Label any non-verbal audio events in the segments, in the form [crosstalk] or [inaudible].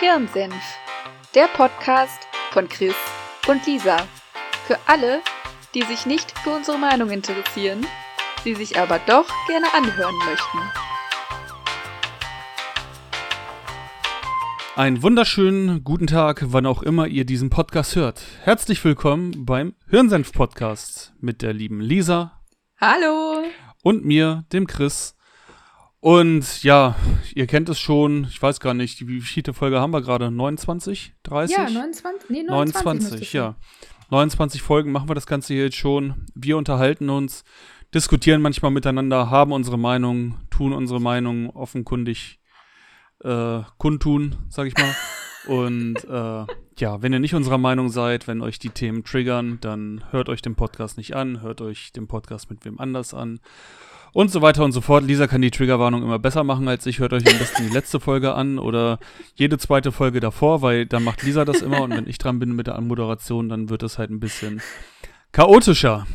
Hirnsenf, der Podcast von Chris und Lisa. Für alle, die sich nicht für unsere Meinung interessieren, sie sich aber doch gerne anhören möchten. Einen wunderschönen guten Tag, wann auch immer ihr diesen Podcast hört. Herzlich willkommen beim Hirnsenf-Podcast mit der lieben Lisa. Hallo! Und mir, dem Chris. Und ja, ihr kennt es schon, ich weiß gar nicht, wie viele Folge haben wir gerade? 29? 30? Ja, 29, nee, 29, 29 ja. 29 Folgen machen wir das Ganze hier jetzt schon. Wir unterhalten uns, diskutieren manchmal miteinander, haben unsere Meinung, tun unsere Meinung offenkundig äh, kundtun, sag ich mal. [laughs] Und äh, ja, wenn ihr nicht unserer Meinung seid, wenn euch die Themen triggern, dann hört euch den Podcast nicht an, hört euch den Podcast mit wem anders an und so weiter und so fort. Lisa kann die Triggerwarnung immer besser machen als ich. Hört euch am besten die letzte Folge an oder jede zweite Folge davor, weil dann macht Lisa das immer und wenn ich dran bin mit der Anmoderation, dann wird es halt ein bisschen chaotischer.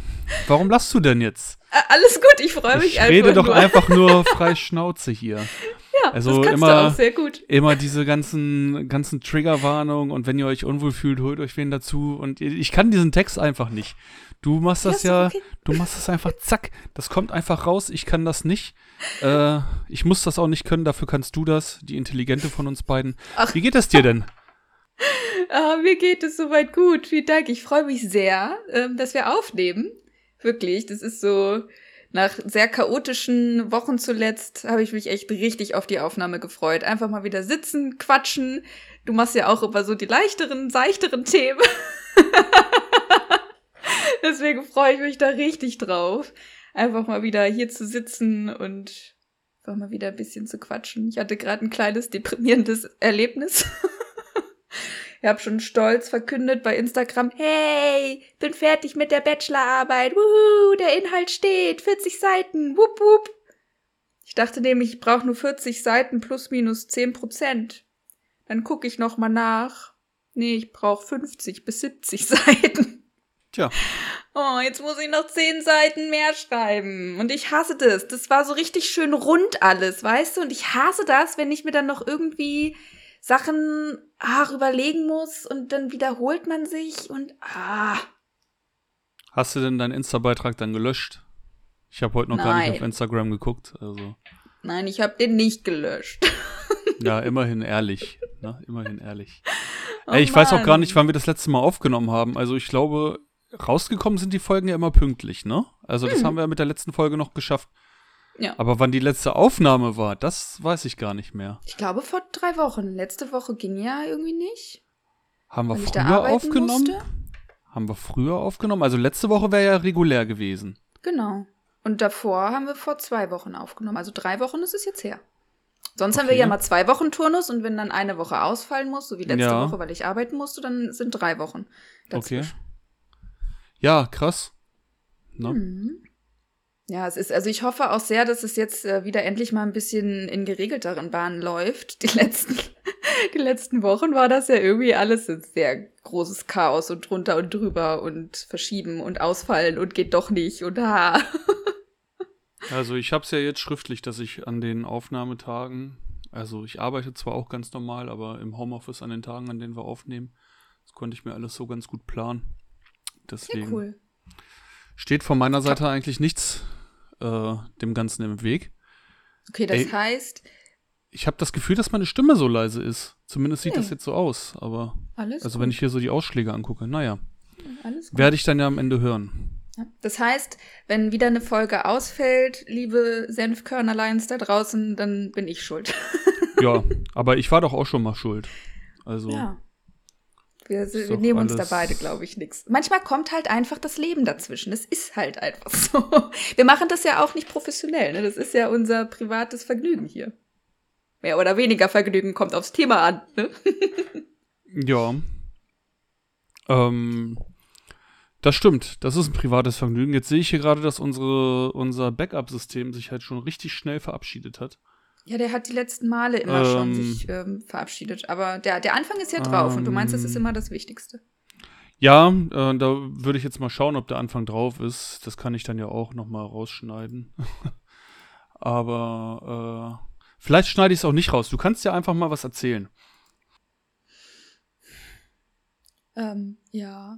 Warum lachst du denn jetzt? Alles gut, ich freue mich ich einfach. Ich rede doch nur. einfach nur [laughs] frei Schnauze hier. Ja, also das immer, du auch sehr gut. Immer diese ganzen, ganzen Triggerwarnungen und wenn ihr euch unwohl fühlt, holt euch wen dazu. Und ich kann diesen Text einfach nicht. Du machst das ja, ja okay. du machst das einfach [laughs] zack. Das kommt einfach raus. Ich kann das nicht. Äh, ich muss das auch nicht können. Dafür kannst du das, die Intelligente von uns beiden. Ach. Wie geht es dir denn? [laughs] Ah, mir geht es soweit gut. Vielen Dank. Ich freue mich sehr, ähm, dass wir aufnehmen. Wirklich. Das ist so, nach sehr chaotischen Wochen zuletzt habe ich mich echt richtig auf die Aufnahme gefreut. Einfach mal wieder sitzen, quatschen. Du machst ja auch immer so die leichteren, seichteren Themen. [laughs] [laughs] Deswegen freue ich mich da richtig drauf. Einfach mal wieder hier zu sitzen und einfach mal wieder ein bisschen zu quatschen. Ich hatte gerade ein kleines deprimierendes Erlebnis. [laughs] ich habe schon stolz verkündet bei Instagram, hey, bin fertig mit der Bachelorarbeit. Wuhu, der Inhalt steht, 40 Seiten. Wupp, wupp. Ich dachte nämlich, ich brauche nur 40 Seiten plus minus 10 Prozent. Dann gucke ich noch mal nach. Nee, ich brauche 50 bis 70 [laughs] Seiten. Tja. Oh, jetzt muss ich noch zehn Seiten mehr schreiben. Und ich hasse das. Das war so richtig schön rund alles, weißt du? Und ich hasse das, wenn ich mir dann noch irgendwie Sachen ach, überlegen muss und dann wiederholt man sich und ah. Hast du denn deinen Insta-Beitrag dann gelöscht? Ich habe heute noch Nein. gar nicht auf Instagram geguckt. Also. Nein, ich habe den nicht gelöscht. [laughs] ja, immerhin ehrlich. Ne? Immerhin ehrlich. Oh Ey, ich Mann. weiß auch gar nicht, wann wir das letzte Mal aufgenommen haben. Also ich glaube, rausgekommen sind die Folgen ja immer pünktlich, ne? Also das hm. haben wir mit der letzten Folge noch geschafft. Ja. Aber wann die letzte Aufnahme war, das weiß ich gar nicht mehr. Ich glaube vor drei Wochen. Letzte Woche ging ja irgendwie nicht. Haben wir früher aufgenommen? Musste. Haben wir früher aufgenommen? Also letzte Woche wäre ja regulär gewesen. Genau. Und davor haben wir vor zwei Wochen aufgenommen. Also drei Wochen ist es jetzt her. Sonst okay. haben wir ja mal zwei Wochen Turnus und wenn dann eine Woche ausfallen muss, so wie letzte ja. Woche, weil ich arbeiten musste, dann sind drei Wochen. Dazwischen. Okay. Ja, krass. Ne? Mhm. Ja, es ist, also ich hoffe auch sehr, dass es jetzt äh, wieder endlich mal ein bisschen in geregelteren Bahnen läuft. Die letzten, [laughs] die letzten Wochen war das ja irgendwie alles ein sehr großes Chaos und drunter und drüber und verschieben und ausfallen und geht doch nicht und ha. [laughs] Also ich habe es ja jetzt schriftlich, dass ich an den Aufnahmetagen, also ich arbeite zwar auch ganz normal, aber im Homeoffice an den Tagen, an denen wir aufnehmen, das konnte ich mir alles so ganz gut planen. Deswegen ja, cool. steht von meiner Seite eigentlich nichts äh, dem Ganzen im Weg. Okay, das Ey, heißt. Ich habe das Gefühl, dass meine Stimme so leise ist. Zumindest sieht hey. das jetzt so aus. Aber Alles also gut. wenn ich hier so die Ausschläge angucke, naja. Werde ich dann ja am Ende hören. Das heißt, wenn wieder eine Folge ausfällt, liebe Senfkörnerleins da draußen, dann bin ich schuld. [laughs] ja, aber ich war doch auch schon mal schuld. Also. Ja. Wir, wir nehmen uns da beide, glaube ich, nichts. Manchmal kommt halt einfach das Leben dazwischen. Es ist halt einfach [laughs] so. Wir machen das ja auch nicht professionell. Ne? Das ist ja unser privates Vergnügen hier. Mehr oder weniger Vergnügen kommt aufs Thema an. Ne? [laughs] ja. Ähm, das stimmt. Das ist ein privates Vergnügen. Jetzt sehe ich hier gerade, dass unsere, unser Backup-System sich halt schon richtig schnell verabschiedet hat. Ja, der hat die letzten Male immer ähm, schon sich ähm, verabschiedet. Aber der, der Anfang ist ja drauf ähm, und du meinst, das ist ähm. immer das Wichtigste. Ja, äh, da würde ich jetzt mal schauen, ob der Anfang drauf ist. Das kann ich dann ja auch noch mal rausschneiden. [laughs] Aber äh, vielleicht schneide ich es auch nicht raus. Du kannst ja einfach mal was erzählen. Ähm, ja.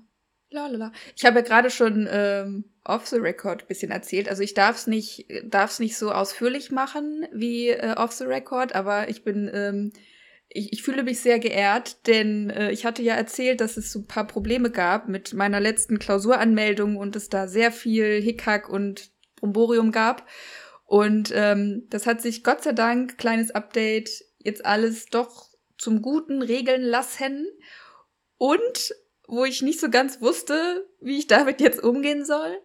Lalala. Ich habe ja gerade schon ähm, off the record ein bisschen erzählt. Also ich darf es nicht, darf's nicht so ausführlich machen wie äh, off the record, aber ich bin, ähm, ich, ich fühle mich sehr geehrt, denn äh, ich hatte ja erzählt, dass es so ein paar Probleme gab mit meiner letzten Klausuranmeldung und es da sehr viel Hickhack und Bromborium gab. Und ähm, das hat sich Gott sei Dank, kleines Update, jetzt alles doch zum Guten regeln lassen. Und wo ich nicht so ganz wusste, wie ich damit jetzt umgehen soll.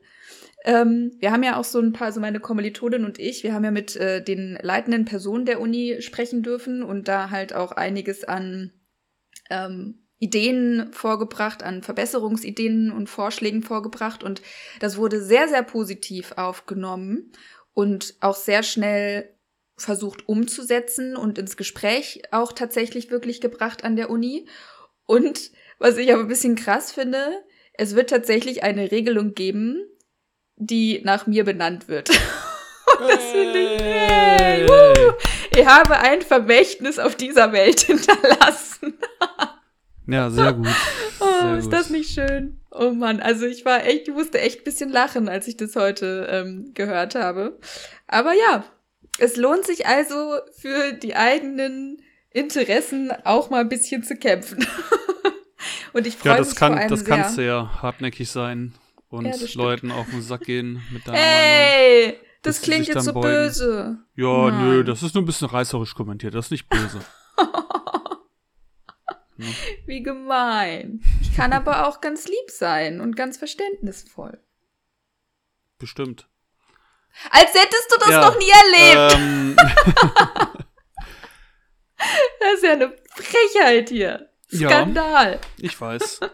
Ähm, wir haben ja auch so ein paar, so meine Kommilitonin und ich, wir haben ja mit äh, den leitenden Personen der Uni sprechen dürfen und da halt auch einiges an ähm, Ideen vorgebracht, an Verbesserungsideen und Vorschlägen vorgebracht und das wurde sehr, sehr positiv aufgenommen und auch sehr schnell versucht umzusetzen und ins Gespräch auch tatsächlich wirklich gebracht an der Uni. Und was ich aber ein bisschen krass finde, es wird tatsächlich eine Regelung geben, die nach mir benannt wird. [laughs] das finde ich. Hey, ich habe ein Vermächtnis auf dieser Welt [laughs] hinterlassen. ja, sehr gut. [laughs] Oh, sehr ist gut. das nicht schön? Oh Mann, also ich war echt, ich musste echt ein bisschen lachen, als ich das heute ähm, gehört habe. Aber ja, es lohnt sich also für die eigenen Interessen auch mal ein bisschen zu kämpfen. Und ich freue ja, das mich kann, vor allem das sehr. kannst du ja hartnäckig sein und Ja, das Leuten auf den Sack gehen mit deiner Ey, Meinung. das klingt jetzt so beugen. böse. Ja, nö, Nein. das ist nur ein bisschen reißerisch kommentiert, das ist nicht böse. [laughs] Wie gemein. Ich kann [laughs] aber auch ganz lieb sein und ganz verständnisvoll. Bestimmt. Als hättest du das Ja, noch nie erlebt. Ähm, [laughs] Das ist ja eine Frechheit hier. Ja. Skandal. ich weiß. [laughs]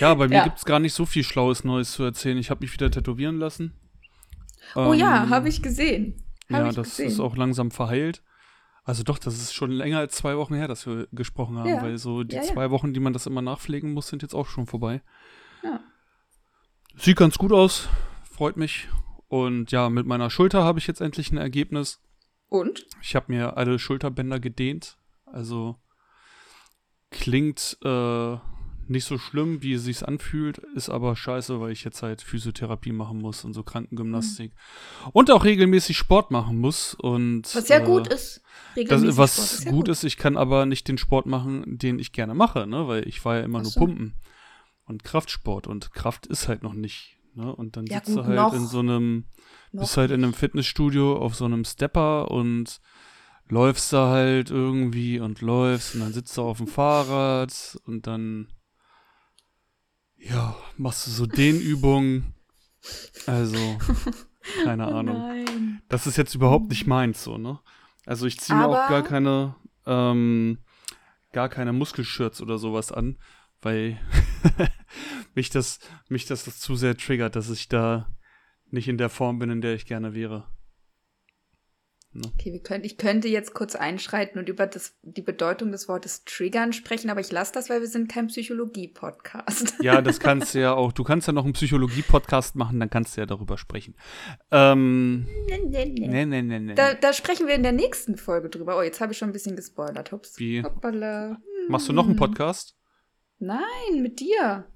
Ja, bei mir Ja. gibt's gar nicht so viel Schlaues Neues zu erzählen. Ich habe mich wieder tätowieren lassen. Oh ja, Ähm, habe ich gesehen. Hab Ja, ich das gesehen. ist auch langsam verheilt. Also doch, das ist schon länger als zwei Wochen her, dass wir gesprochen haben, Ja. weil so die Ja, ja. zwei Wochen, die man das immer nachpflegen muss, sind jetzt auch schon vorbei. Ja. Sieht ganz gut aus, freut mich. Und ja, mit meiner Schulter habe ich jetzt endlich ein Ergebnis. Und? Ich habe mir alle Schulterbänder gedehnt. Also klingt äh, nicht so schlimm, wie es sich anfühlt, ist aber scheiße, weil ich jetzt halt Physiotherapie machen muss und so Krankengymnastik. Und auch regelmäßig Sport machen muss. Und, Was ja äh, gut ist. Das, was Sport ist ja gut ist, ich kann aber nicht den Sport machen, den ich gerne mache, ne? Weil ich war ja immer Ach nur so. Pumpen und Kraftsport und Kraft ist halt noch nicht, ne? Und dann Ja, sitzt gut, du halt noch. in so einem, Noch bist halt in einem Fitnessstudio auf so einem Stepper und läufst da halt irgendwie und läufst und dann sitzt du auf dem Fahrrad und dann ja, machst du so Dehnübungen. Also, [laughs] keine Oh Ahnung. Nein. Das ist jetzt überhaupt nicht meins, so, ne? Also ich ziehe mir auch gar keine, ähm, gar keine Muskelshirts oder sowas an, weil [laughs] mich das, mich das, das zu sehr triggert, dass ich da nicht in der Form bin, in der ich gerne wäre. Okay, wir können, ich könnte jetzt kurz einschreiten und über das, die Bedeutung des Wortes triggern sprechen, aber ich lasse das, weil wir sind kein Psychologie-Podcast. Ja, das kannst du ja auch. Du kannst ja noch einen Psychologie-Podcast machen, dann kannst du ja darüber sprechen. Ähm, nee, nee, nee. nee, nee, nee, nee. Da, da sprechen wir in der nächsten Folge drüber. Oh, jetzt habe ich schon ein bisschen gespoilert. Hups. Wie? Hoppala. Machst du noch einen Podcast? Nein, mit dir.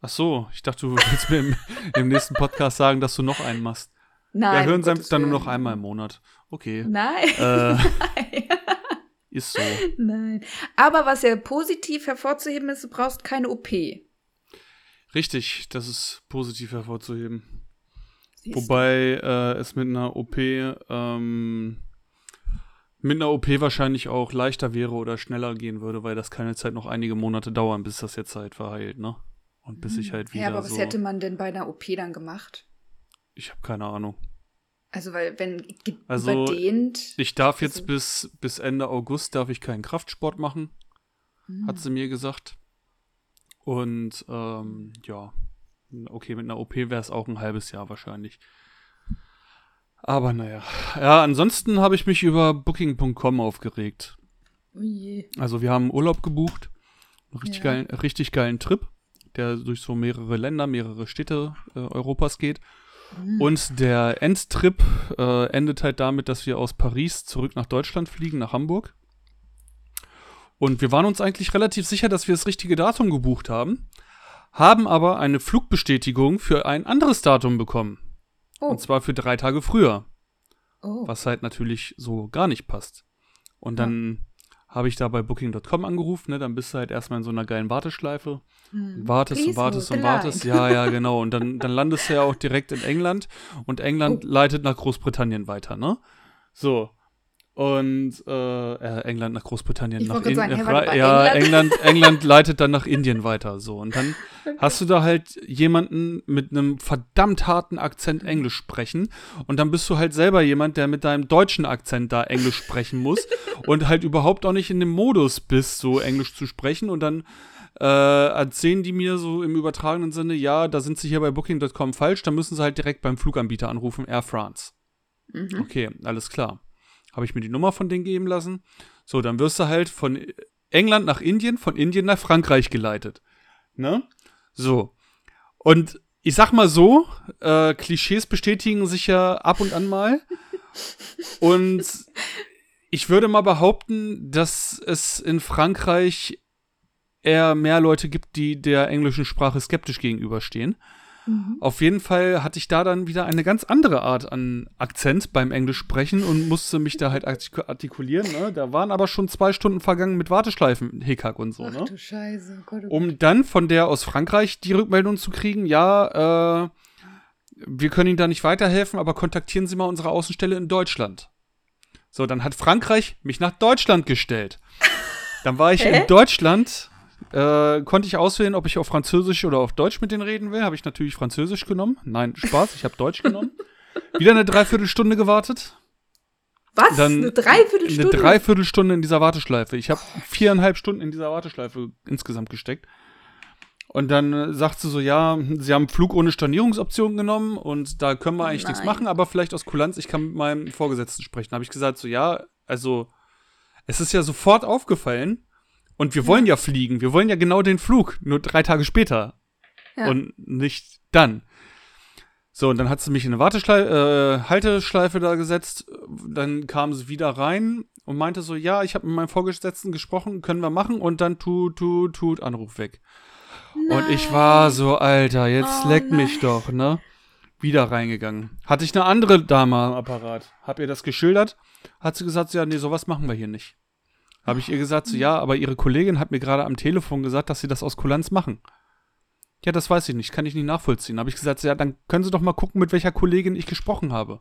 Ach so, ich dachte, du willst mir im, [laughs] im nächsten Podcast sagen, dass du noch einen machst. Nein. ja, hören sie Gottes dann nur noch einmal im Monat. Okay. Nein. Äh, Nein. [laughs] ist so. Nein. Aber was ja positiv hervorzuheben ist, du brauchst keine OP. Richtig, das ist positiv hervorzuheben. Siehst. Wobei äh, es mit einer OP ähm, mit einer OP wahrscheinlich auch leichter wäre oder schneller gehen würde, weil das kann jetzt halt noch einige Monate dauern, bis das jetzt halt verheilt, ne? Und bis ich halt wieder Ja, aber so. was hätte man denn bei einer OP dann gemacht? Ich habe keine Ahnung. Also, weil, wenn Also, überdehnt. Ich darf jetzt Also- bis, bis Ende August darf ich keinen Kraftsport machen, Hm. hat sie mir gesagt. Und ähm, ja, okay, mit einer OP wäre es auch ein halbes Jahr wahrscheinlich. Aber naja. Ja, ansonsten habe ich mich über Booking.com aufgeregt. Oh je. Also wir haben Urlaub gebucht. Einen richtig, Ja. geilen, richtig geilen Trip, der durch so mehrere Länder, mehrere Städte äh, Europas geht. Hm. Und der Endtrip äh, endet halt damit, dass wir aus Paris zurück nach Deutschland fliegen, nach Hamburg. Und wir waren uns eigentlich relativ sicher, dass wir das richtige Datum gebucht haben, haben aber eine Flugbestätigung für ein anderes Datum bekommen. Oh. Und zwar für drei Tage früher, oh. was halt natürlich so gar nicht passt. Und dann habe ich da bei Booking.com angerufen, ne? Dann bist du halt erstmal in so einer geilen Warteschleife. Hm. Wartest und wartest und wartest. Ja, ja, genau. Und dann, dann landest du ja auch direkt in England und England Oh. leitet nach Großbritannien weiter, ne? So. Und äh, äh, England nach Großbritannien Ich nach wollte gerade In- sagen, warte, bei Ja, England? England, [laughs] England leitet dann nach Indien weiter. So. Und dann hast du da halt jemanden mit einem verdammt harten Akzent Englisch sprechen. Und dann bist du halt selber jemand, der mit deinem deutschen Akzent da Englisch sprechen muss [laughs] und halt überhaupt auch nicht in dem Modus bist, so Englisch zu sprechen. Und dann äh, erzählen die mir so im übertragenen Sinne, ja, da sind sie hier bei Booking.com falsch, dann müssen sie halt direkt beim Fluganbieter anrufen, Air France. Mhm. Okay, alles klar. Habe ich mir die Nummer von denen geben lassen. So, dann wirst du halt von England nach Indien, von Indien nach Frankreich geleitet. Ne? So. Und ich sag mal so, äh, Klischees bestätigen sich ja ab und an mal. [laughs] Und ich würde mal behaupten, dass es in Frankreich eher mehr Leute gibt, die der englischen Sprache skeptisch gegenüberstehen. Mhm. Auf jeden Fall hatte ich da dann wieder eine ganz andere Art an Akzent beim Englisch sprechen und musste mich da halt artik- artikulieren. Ne? Da waren aber schon zwei Stunden vergangen mit Warteschleifen, Hickhack und so. Ach Ne? du Scheiße. Oh Gott, oh Gott. Um dann von der aus Frankreich die Rückmeldung zu kriegen, ja, äh, wir können Ihnen da nicht weiterhelfen, aber kontaktieren Sie mal unsere Außenstelle in Deutschland. So, dann hat Frankreich mich nach Deutschland gestellt. Dann war ich Hä? in Deutschland, äh, konnte ich auswählen, ob ich auf Französisch oder auf Deutsch mit denen reden will. Habe ich natürlich Französisch genommen. Nein, Spaß, ich habe Deutsch genommen. [laughs] Wieder eine Dreiviertelstunde gewartet. Was? dann eine Dreiviertelstunde? Eine Dreiviertelstunde in dieser Warteschleife. Ich habe viereinhalb Stunden in dieser Warteschleife insgesamt gesteckt. Und dann äh, sagt sie so, ja, sie haben Flug ohne Stornierungsoption genommen und da können wir eigentlich nichts nein. machen, aber vielleicht aus Kulanz, ich kann mit meinem Vorgesetzten sprechen. Habe ich gesagt, so, ja, also es ist ja sofort aufgefallen und wir wollen ja fliegen, wir wollen ja genau den Flug, nur drei Tage später Ja. und nicht dann. So, und dann hat sie mich in eine Warteschleife, äh, Halteschleife da gesetzt. Dann kam sie wieder rein und meinte so, ja, ich habe mit meinem Vorgesetzten gesprochen, können wir machen. Und dann tut, tut, tut, Anruf weg. Und ich war so, Alter, jetzt Oh leckt nein. mich doch, ne? Wieder reingegangen. Hatte ich eine andere Dame am Apparat. Hab ihr das geschildert. Hat sie gesagt, ja, nee, sowas machen wir hier nicht. Habe ich ihr gesagt, so, ja, aber ihre Kollegin hat mir gerade am Telefon gesagt, dass sie das aus Kulanz machen. Ja, das weiß ich nicht, kann ich nicht nachvollziehen. Habe ich gesagt, so, ja, dann können Sie doch mal gucken, mit welcher Kollegin ich gesprochen habe.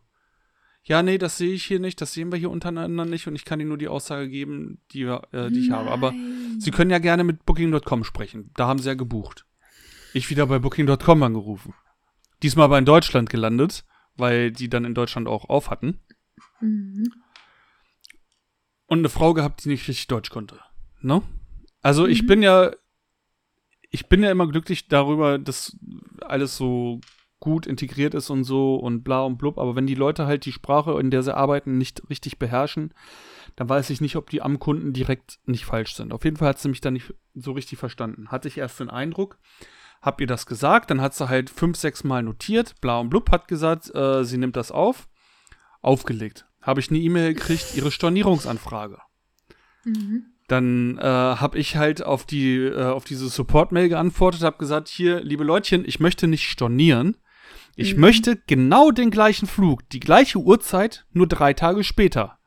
Ja, nee, das sehe ich hier nicht, das sehen wir hier untereinander nicht und ich kann Ihnen nur die Aussage geben, die, äh, die ich habe. Aber. Sie können ja gerne mit Booking.com sprechen. Da haben Sie ja gebucht. Ich wieder bei Booking.com angerufen. Diesmal aber in Deutschland gelandet, weil die dann in Deutschland auch auf hatten. Mhm. Und eine Frau gehabt, die nicht richtig Deutsch konnte. Ne? Also ich Mhm. bin ja, ich bin ja immer glücklich darüber, dass alles so gut integriert ist und so und bla und blub. Aber wenn die Leute halt die Sprache, in der sie arbeiten, nicht richtig beherrschen, dann weiß ich nicht, ob die am Kunden direkt nicht falsch sind. Auf jeden Fall hat sie mich da nicht so richtig verstanden. Hatte ich erst den Eindruck, hab ihr das gesagt, dann hat sie halt fünf, sechs Mal notiert, bla und blub, hat gesagt, äh, sie nimmt das auf, aufgelegt. Habe ich eine E-Mail gekriegt, ihre Stornierungsanfrage. Mhm. Dann äh, habe ich halt auf die äh, auf diese Support-Mail geantwortet, habe gesagt, hier, liebe Leutchen, ich möchte nicht stornieren. Ich Mhm. möchte genau den gleichen Flug, die gleiche Uhrzeit, nur drei Tage später.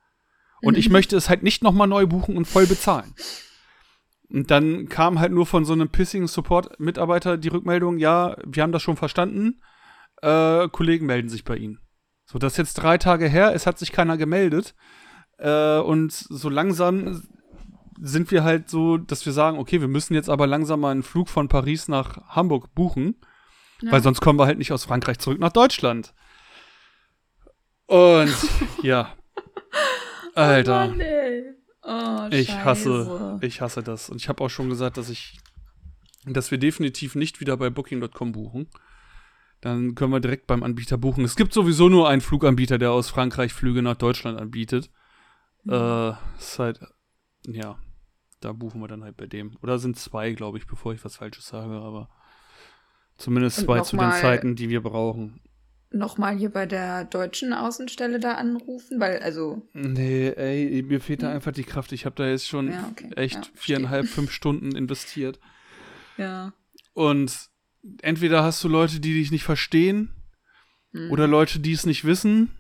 Und ich Mhm. möchte es halt nicht nochmal neu buchen und voll bezahlen. Und dann kam halt nur von so einem pissigen Support-Mitarbeiter die Rückmeldung, ja, wir haben das schon verstanden, äh, Kollegen melden sich bei Ihnen. So, das ist jetzt drei Tage her, es hat sich keiner gemeldet. Äh, und so langsam sind wir halt so, dass wir sagen, okay, wir müssen jetzt aber langsam mal einen Flug von Paris nach Hamburg buchen, Ja. weil sonst kommen wir halt nicht aus Frankreich zurück nach Deutschland. Und [laughs] ja. Alter. Oh Mann. Oh, Ich hasse, ich hasse das. Und ich habe auch schon gesagt, dass ich, dass wir definitiv nicht wieder bei Booking.com buchen. Dann können wir direkt beim Anbieter buchen. Es gibt sowieso nur einen Fluganbieter, der aus Frankreich Flüge nach Deutschland anbietet. Mhm. Äh, ist halt, ja, da buchen wir dann halt bei dem. Oder sind zwei, glaube ich, bevor ich was Falsches sage, aber zumindest Und zwei zu den Zeiten, die wir brauchen. nochmal hier bei der deutschen Außenstelle da anrufen? Weil, also. Nee, ey, mir fehlt da einfach die Kraft. Ich habe da jetzt schon Ja, okay. echt Ja, viereinhalb, fünf Stunden investiert. Ja. Und entweder hast du Leute, die dich nicht verstehen, Hm. oder Leute, die es nicht wissen,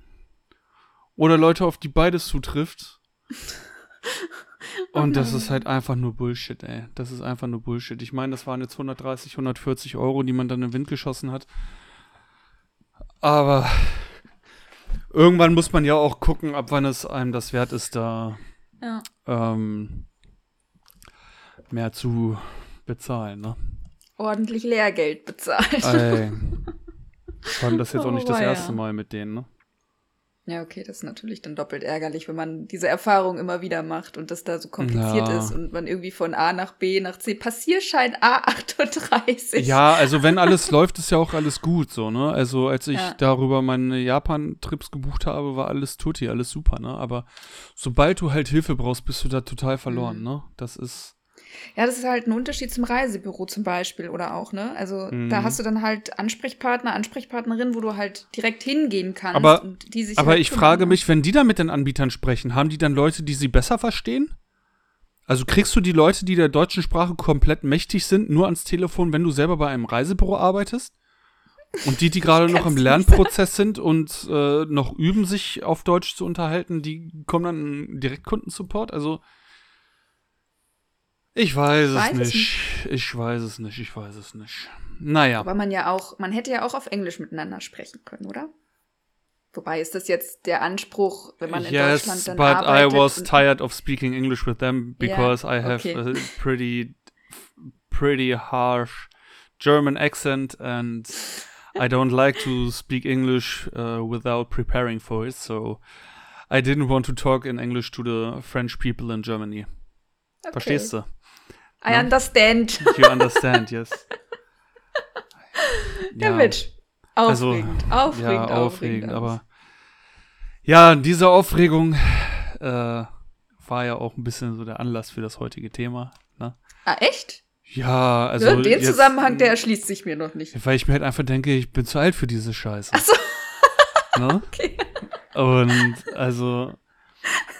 oder Leute, auf die beides zutrifft. [laughs] Und das ist halt einfach nur Bullshit, ey. Das ist einfach nur Bullshit. Ich meine, das waren jetzt 130, 140 Euro, die man dann in den Wind geschossen hat. Aber irgendwann muss man ja auch gucken, ab wann es einem das wert ist, da Ja. ähm, mehr zu bezahlen, ne? Ordentlich Lehrgeld bezahlt. Ey. [laughs] Vor allem das ist jetzt auch Oh, nicht das weia. erste Mal mit denen, ne? Ja, okay, das ist natürlich dann doppelt ärgerlich, wenn man diese Erfahrung immer wieder macht und das da so kompliziert Ja. ist und man irgendwie von A nach B nach C. Passierschein A38. Ja, also wenn [laughs] alles läuft, ist ja auch alles gut, so, ne? Also als ich Ja. darüber meine Japan-Trips gebucht habe, war alles tutti, alles super, ne? Aber sobald du halt Hilfe brauchst, bist du da total verloren, Mhm. ne? Das ist, Ja, das ist halt ein Unterschied zum Reisebüro zum Beispiel oder auch, ne? Also Mhm. da hast du dann halt Ansprechpartner, Ansprechpartnerin, wo du halt direkt hingehen kannst Aber- und die sich aber halt ich kümmern, frage mich, wenn die da mit den Anbietern sprechen, haben die dann Leute, die sie besser verstehen? Also kriegst du die Leute, die der deutschen Sprache komplett mächtig sind, nur ans Telefon, wenn du selber bei einem Reisebüro arbeitest? Und die, die gerade noch im Lernprozess sind und äh, noch üben, sich auf Deutsch zu unterhalten, die kommen dann in Direktkundensupport? Also ich weiß, Weiß es es nicht. Ich weiß es nicht. Ich weiß es nicht. Naja. Aber man ja auch, man hätte ja auch auf Englisch miteinander sprechen können, oder? Wobei ist das jetzt der Anspruch, wenn man in yes, Deutschland dann but arbeitet? I was tired of speaking English with them because I have okay. a pretty, pretty harsh German accent and I don't like to speak English uh, without preparing for it. So I didn't want to talk in English to the French people in Germany. Okay. Verstehst du? I Ne? understand. You understand, yes. [laughs] Ja, Mensch. Also, Aufregend, aufregend, ja, aufregend. aufregend, aber ja, diese Aufregung äh, war ja auch ein bisschen so der Anlass für das heutige Thema. Ne? Ah, echt? Ja, also ja, den jetzt, Zusammenhang, der erschließt sich mir noch nicht. weil ich mir halt einfach denke, ich bin zu alt für diese Scheiße. Ach so. Ne? [laughs] Okay. Und also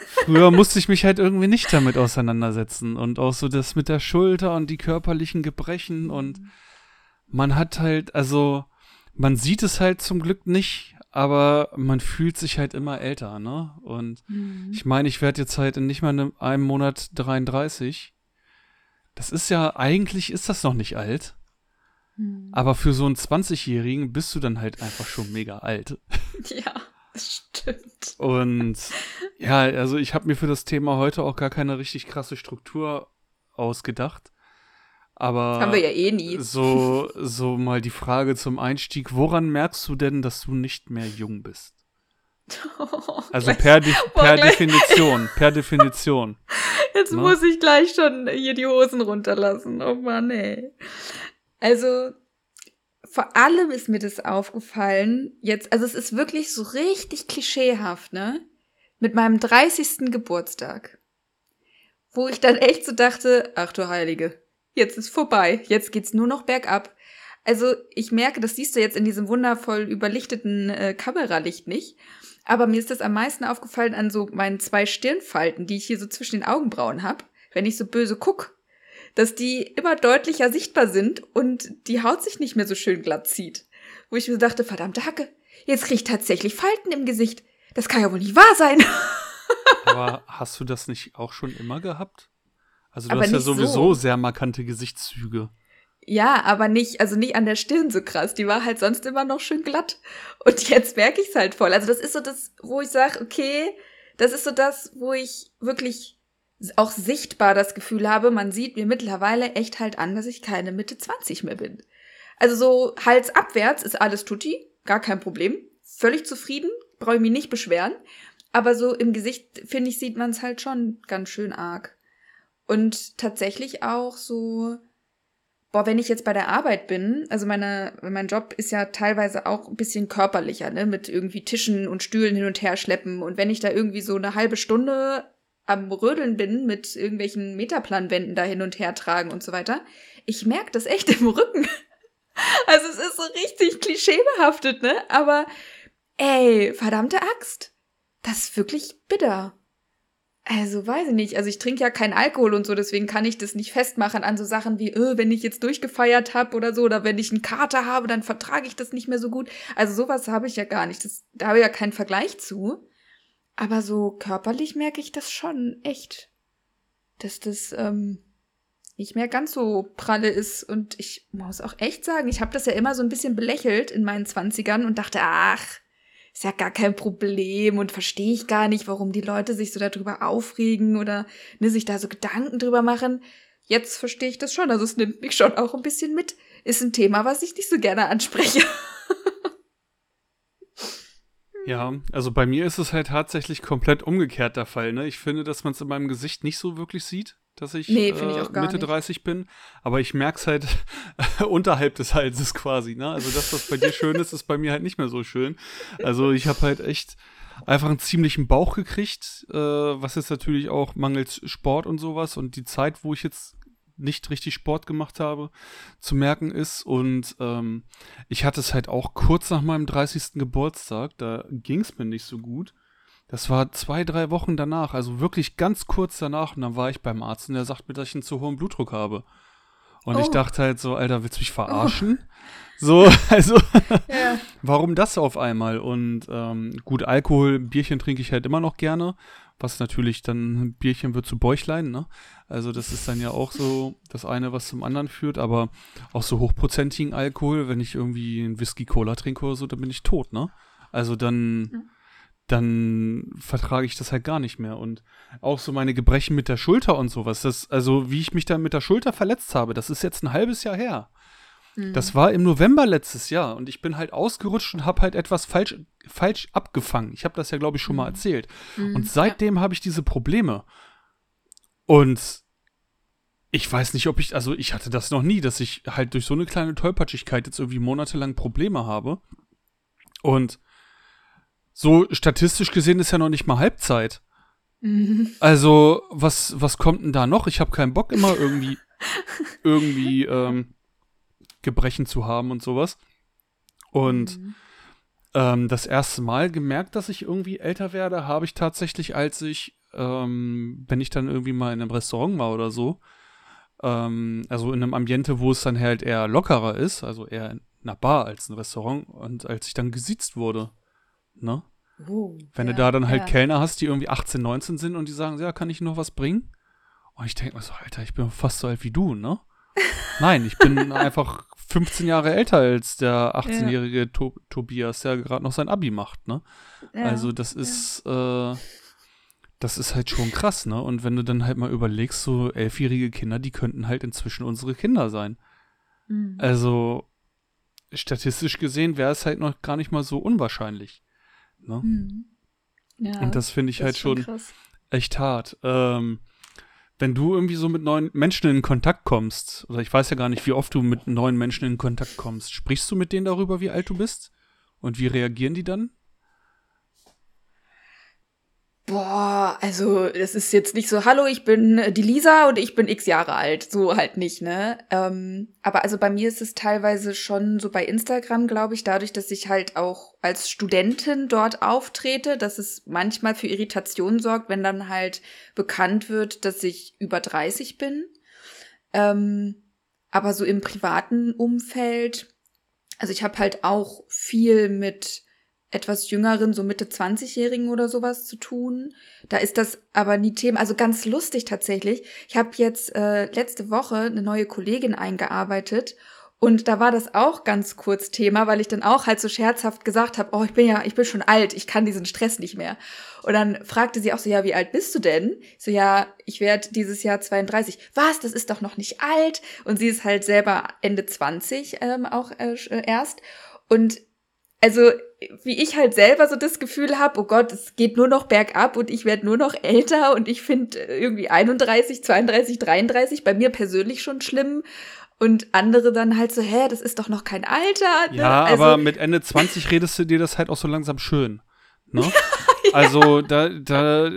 früher musste ich mich halt irgendwie nicht damit auseinandersetzen und auch so das mit der Schulter und die körperlichen Gebrechen und man hat halt, also man sieht es halt zum Glück nicht, aber man fühlt sich halt immer älter, ne? Und Mhm. ich meine, ich werde jetzt halt in nicht mal einem, einem Monat 33. Das ist ja, eigentlich ist das noch nicht alt. Mhm. Aber für so einen 20-Jährigen bist du dann halt einfach schon mega alt. [laughs] Ja, [laughs] stimmt. Und ja, also ich habe mir für das Thema heute auch gar keine richtig krasse Struktur ausgedacht. Aber Haben wir ja eh nie. so, so mal die Frage zum Einstieg, woran merkst du denn, dass du nicht mehr jung bist? [laughs] Also Gleich- per, De per Definition, per Definition. [laughs] Jetzt ne? muss ich gleich schon hier die Hosen runterlassen. Oh Mann, ey. Also, vor allem ist mir das aufgefallen, jetzt, also es ist wirklich so richtig klischeehaft, ne? Mit meinem 30. Geburtstag. Wo ich dann echt so dachte, ach du Heilige, jetzt ist vorbei, jetzt geht's nur noch bergab. Also ich merke, das siehst du jetzt in diesem wundervoll überlichteten äh, Kameralicht nicht. Aber mir ist das am meisten aufgefallen an so meinen zwei Stirnfalten, die ich hier so zwischen den Augenbrauen habe, wenn ich so böse guck, dass die immer deutlicher sichtbar sind und die Haut sich nicht mehr so schön glatt zieht. Wo ich mir dachte, verdammt Hacke, jetzt krieg ich tatsächlich Falten im Gesicht. Das kann ja wohl nicht wahr sein. [laughs] Aber hast du das nicht auch schon immer gehabt? Also du Aber hast ja nicht so. sowieso sehr markante Gesichtszüge. Ja, aber nicht, also nicht an der Stirn so krass. Die war halt sonst immer noch schön glatt. Und jetzt merke ich es halt voll. Also das ist so das, wo ich sage, okay, das ist so das, wo ich wirklich auch sichtbar das Gefühl habe, man sieht mir mittlerweile echt halt an, dass ich keine Mitte 20 mehr bin. Also so Hals abwärts ist alles tutti, gar kein Problem. Völlig zufrieden, brauche ich mich nicht beschweren. Aber so im Gesicht, finde ich, sieht man es halt schon ganz schön arg. Und tatsächlich auch so, boah, wenn ich jetzt bei der Arbeit bin, also meine, mein Job ist ja teilweise auch ein bisschen körperlicher, ne, mit irgendwie Tischen und Stühlen hin und her schleppen. Und wenn ich da irgendwie so eine halbe Stunde am Rödeln bin mit irgendwelchen Metaplanwänden da hin und her tragen und so weiter, ich merke das echt [laughs] im Rücken. Also es ist so richtig klischeebehaftet, ne? Aber ey, verdammte Axt. Das ist wirklich bitter. Also weiß ich nicht. Also ich trinke ja keinen Alkohol und so, deswegen kann ich das nicht festmachen an so Sachen wie, öh, wenn ich jetzt durchgefeiert habe oder so, oder wenn ich einen Kater habe, dann vertrage ich das nicht mehr so gut. Also sowas habe ich ja gar nicht. Das, da habe ich ja keinen Vergleich zu. Aber so körperlich merke ich das schon echt, dass das ähm, nicht mehr ganz so pralle ist. Und ich muss auch echt sagen, ich habe das ja immer so ein bisschen belächelt in meinen Zwanzigern und dachte, ach, ist ja gar kein Problem und verstehe ich gar nicht, warum die Leute sich so darüber aufregen oder ne, sich da so Gedanken drüber machen. Jetzt verstehe ich das schon. Also es nimmt mich schon auch ein bisschen mit. Ist ein Thema, was ich nicht so gerne anspreche. [laughs] Ja, also bei mir ist es halt tatsächlich komplett umgekehrt der Fall. Ne? Ich finde, dass man es in meinem Gesicht nicht so wirklich sieht dass ich, nee, ich äh, Mitte nicht. 30 bin. Aber ich merke es halt [laughs] unterhalb des Halses quasi. Ne? Also das, was bei dir schön ist, ist bei mir halt nicht mehr so schön. Also ich habe halt echt einfach einen ziemlichen Bauch gekriegt, äh, was jetzt natürlich auch mangels Sport und sowas und die Zeit, wo ich jetzt nicht richtig Sport gemacht habe, zu merken ist. Und ähm, ich hatte es halt auch kurz nach meinem 30. Geburtstag, da ging es mir nicht so gut. Das war zwei, drei Wochen danach, also wirklich ganz kurz danach. Und dann war ich beim Arzt und der sagt mir, dass ich einen zu hohen Blutdruck habe. Und oh. ich dachte halt so, Alter, willst du mich verarschen? Oh. [laughs] So, [laughs] also, ja. warum das auf einmal? Und ähm, gut, Alkohol, Bierchen trinke ich halt immer noch gerne. Was natürlich dann, Bierchen wird zu Bäuchlein, ne? Also, das ist dann ja auch so das eine, was zum anderen führt. Aber auch so hochprozentigen Alkohol, wenn ich irgendwie einen Whisky-Cola trinke oder so, dann bin ich tot, ne? Also, dann. Ja dann vertrage ich das halt gar nicht mehr. Und auch so meine Gebrechen mit der Schulter und sowas, das, also wie ich mich da mit der Schulter verletzt habe, das ist jetzt ein halbes Jahr her. Mhm. Das war im November letztes Jahr und ich bin halt ausgerutscht und habe halt etwas falsch, falsch abgefangen. Ich habe das ja, glaube ich, schon mhm. mal erzählt. Mhm. Und seitdem ja. habe ich diese Probleme. Und ich weiß nicht, ob ich, also ich hatte das noch nie, dass ich halt durch so eine kleine Tollpatschigkeit jetzt irgendwie monatelang Probleme habe. Und so statistisch gesehen ist ja noch nicht mal Halbzeit. Mhm. Also, was, was kommt denn da noch? Ich habe keinen Bock, immer irgendwie, [laughs] irgendwie ähm, Gebrechen zu haben und sowas. Und mhm. ähm, das erste Mal gemerkt, dass ich irgendwie älter werde, habe ich tatsächlich, als ich, ähm, wenn ich dann irgendwie mal in einem Restaurant war oder so, ähm, also in einem Ambiente, wo es dann halt eher lockerer ist, also eher in einer Bar als ein Restaurant, und als ich dann gesiezt wurde. Ne? Uh, Wenn ja, du da dann halt ja. Kellner hast, die irgendwie 18, 19 sind und die sagen, ja, kann ich noch was bringen? Und ich denke mir so, Alter, ich bin fast so alt wie du, ne? [laughs] Nein, ich bin einfach 15 Jahre älter als der 18-jährige ja. to Tobias, der gerade noch sein Abi macht, ne? also das ist, äh, das ist halt schon krass, ne? Und wenn du dann halt mal überlegst, so elfjährige Kinder, die könnten halt inzwischen unsere Kinder sein. Mhm. Also statistisch gesehen wäre es halt noch gar nicht mal so unwahrscheinlich. Ne? Mhm. Ja, und das finde ich halt schon, schon echt hart. Ähm, wenn du irgendwie so mit neuen Menschen in Kontakt kommst, oder ich weiß ja gar nicht, wie oft du mit neuen Menschen in Kontakt kommst, sprichst du mit denen darüber, wie alt du bist? Und wie reagieren die dann? Boah, also das ist jetzt nicht so, hallo, ich bin die Lisa und ich bin x Jahre alt. So halt nicht, ne? Ähm, aber also bei mir ist es teilweise schon so bei Instagram, glaube ich, dadurch, dass ich halt auch als Studentin dort auftrete, dass es manchmal für Irritation sorgt, wenn dann halt bekannt wird, dass ich über 30 bin. Ähm, aber so im privaten Umfeld, also ich habe halt auch viel mit etwas jüngeren, so Mitte 20-Jährigen oder sowas zu tun. Da ist das aber nie Thema. Also ganz lustig tatsächlich. Ich habe jetzt äh, letzte Woche eine neue Kollegin eingearbeitet und da war das auch ganz kurz Thema, weil ich dann auch halt so scherzhaft gesagt habe, oh, ich bin ja, ich bin schon alt, ich kann diesen Stress nicht mehr. Und dann fragte sie auch so, ja, wie alt bist du denn? so, ja, ich werde dieses Jahr 32. Was, das ist doch noch nicht alt. Und sie ist halt selber Ende 20 ähm, auch äh, erst. Und also wie ich halt selber so das Gefühl habe, oh Gott, es geht nur noch bergab und ich werde nur noch älter und ich finde äh, irgendwie 31, 32, 33 bei mir persönlich schon schlimm. Und andere dann halt so, hä, das ist doch noch kein Alter. Ne? Ja, also, aber mit Ende 20 redest du dir das halt auch so langsam schön. Ne? [laughs] Also da, da,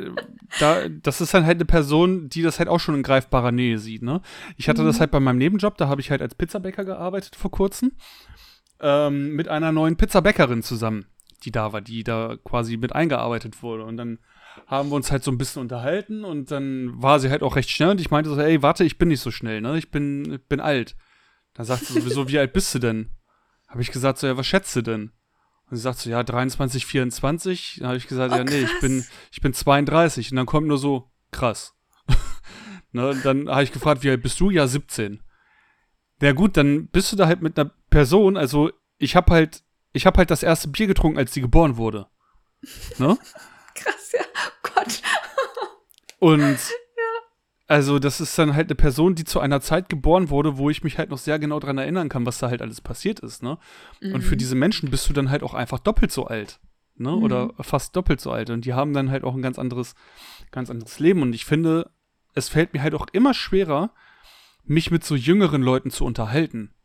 da, das ist dann halt eine Person, die das halt auch schon in greifbarer Nähe sieht, ne? Ich hatte mhm. das halt bei meinem Nebenjob, da habe ich halt als Pizzabäcker gearbeitet vor kurzem. Ähm, mit einer neuen Pizzabäckerin zusammen, die da war, die da quasi mit eingearbeitet wurde. Und dann haben wir uns halt so ein bisschen unterhalten und dann war sie halt auch recht schnell und ich meinte so, ey, warte, ich bin nicht so schnell, ne? Ich bin, ich bin alt. Dann sagt sie sowieso, wie alt bist du denn? Habe ich gesagt, so, ja, was schätzt du denn? Und sie sagt so, ja, 23, 24. Dann habe ich gesagt, oh, ja, nee, ich bin, ich bin 32. Und dann kommt nur so, krass. [laughs] ne, dann habe ich gefragt, wie alt bist du? Ja, 17. Ja gut, dann bist du da halt mit einer Person, also ich habe halt, ich habe halt das erste Bier getrunken, als sie geboren wurde. Ne? [laughs] Krass, ja. Oh Gott. [laughs] Und also, das ist dann halt eine Person, die zu einer Zeit geboren wurde, wo ich mich halt noch sehr genau dran erinnern kann, was da halt alles passiert ist, ne? Mhm. Und für mhm. diese Menschen bist du dann halt auch einfach doppelt so alt, ne? Mhm. Oder fast doppelt so alt. Und die haben dann halt auch ein ganz anderes, ganz anderes Leben. Und ich finde, es fällt mir halt auch immer schwerer, mich mit so jüngeren Leuten zu unterhalten.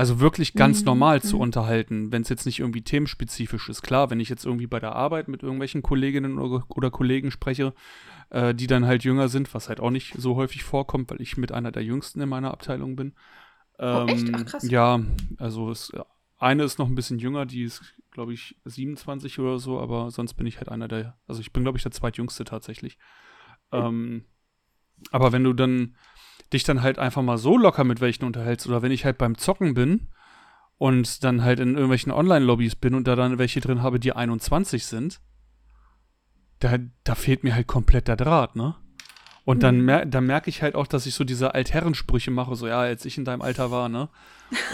Also wirklich ganz mhm. normal zu mhm. unterhalten, wenn es jetzt nicht irgendwie themenspezifisch ist. Klar, wenn ich jetzt irgendwie bei der Arbeit mit irgendwelchen Kolleginnen oder, oder Kollegen spreche, äh, die dann halt jünger sind, was halt auch nicht so häufig vorkommt, weil ich mit einer der jüngsten in meiner Abteilung bin. Ähm, oh, echt? Ach, ähm, krass. Ja, also es, eine ist noch ein bisschen jünger, die ist, glaube ich, 27 oder so, aber sonst bin ich halt einer der, also ich bin, glaube ich, der zweitjüngste tatsächlich. Mhm. Ähm, aber wenn du dann dich dann halt einfach mal so locker mit welchen unterhältst oder wenn ich halt beim Zocken bin und dann halt in irgendwelchen Online-Lobbys bin und da dann welche drin habe, die 21 sind, da, da fehlt mir halt komplett der Draht, ne? Und dann, mhm. mer dann merke ich halt auch, dass ich so diese Altherrensprüche mache, so, ja, als ich in deinem Alter war, ne?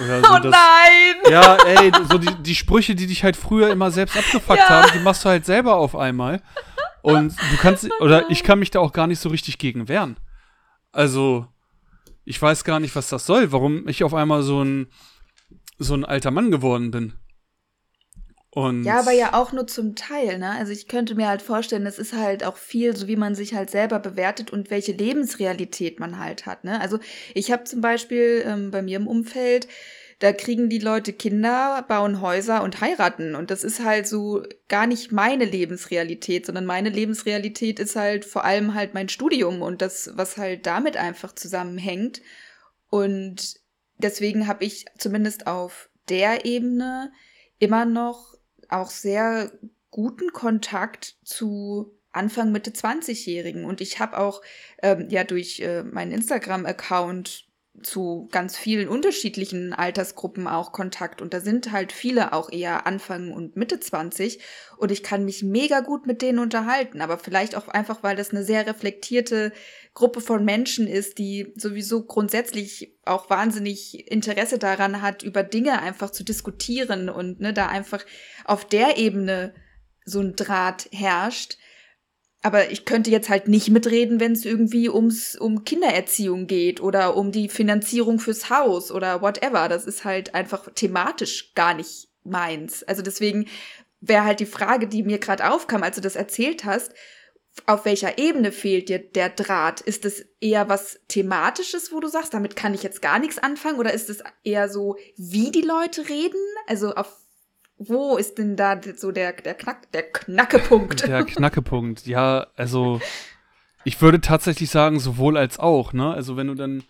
Oder [laughs] so, oh das, nein! Ja, ey, so die, die Sprüche, die dich halt früher immer selbst abgefuckt ja. haben, die machst du halt selber auf einmal. Und du kannst, oder ich kann mich da auch gar nicht so richtig gegen wehren. Also, ich weiß gar nicht, was das soll, warum ich auf einmal so ein, so ein alter Mann geworden bin. Und ja, aber ja auch nur zum Teil, ne? Also ich könnte mir halt vorstellen, es ist halt auch viel, so wie man sich halt selber bewertet und welche Lebensrealität man halt hat, ne? Also ich habe zum Beispiel ähm, bei mir im Umfeld da kriegen die Leute Kinder, bauen Häuser und heiraten. Und das ist halt so gar nicht meine Lebensrealität, sondern meine Lebensrealität ist halt vor allem halt mein Studium und das, was halt damit einfach zusammenhängt. Und deswegen habe ich zumindest auf der Ebene immer noch auch sehr guten Kontakt zu Anfang Mitte 20-Jährigen. Und ich habe auch ähm, ja durch äh, meinen Instagram-Account zu ganz vielen unterschiedlichen Altersgruppen auch Kontakt. Und da sind halt viele auch eher Anfang und Mitte 20 und ich kann mich mega gut mit denen unterhalten, aber vielleicht auch einfach, weil das eine sehr reflektierte Gruppe von Menschen ist, die sowieso grundsätzlich auch wahnsinnig Interesse daran hat, über Dinge einfach zu diskutieren und ne, da einfach auf der Ebene so ein Draht herrscht aber ich könnte jetzt halt nicht mitreden, wenn es irgendwie ums um Kindererziehung geht oder um die Finanzierung fürs Haus oder whatever. Das ist halt einfach thematisch gar nicht meins. Also deswegen wäre halt die Frage, die mir gerade aufkam, als du das erzählt hast, auf welcher Ebene fehlt dir der Draht? Ist es eher was Thematisches, wo du sagst, damit kann ich jetzt gar nichts anfangen? Oder ist es eher so, wie die Leute reden? Also auf wo ist denn da so der, der, Knack, der Knackepunkt? Der Knackepunkt, ja, also ich würde tatsächlich sagen, sowohl als auch, ne? Also wenn du dann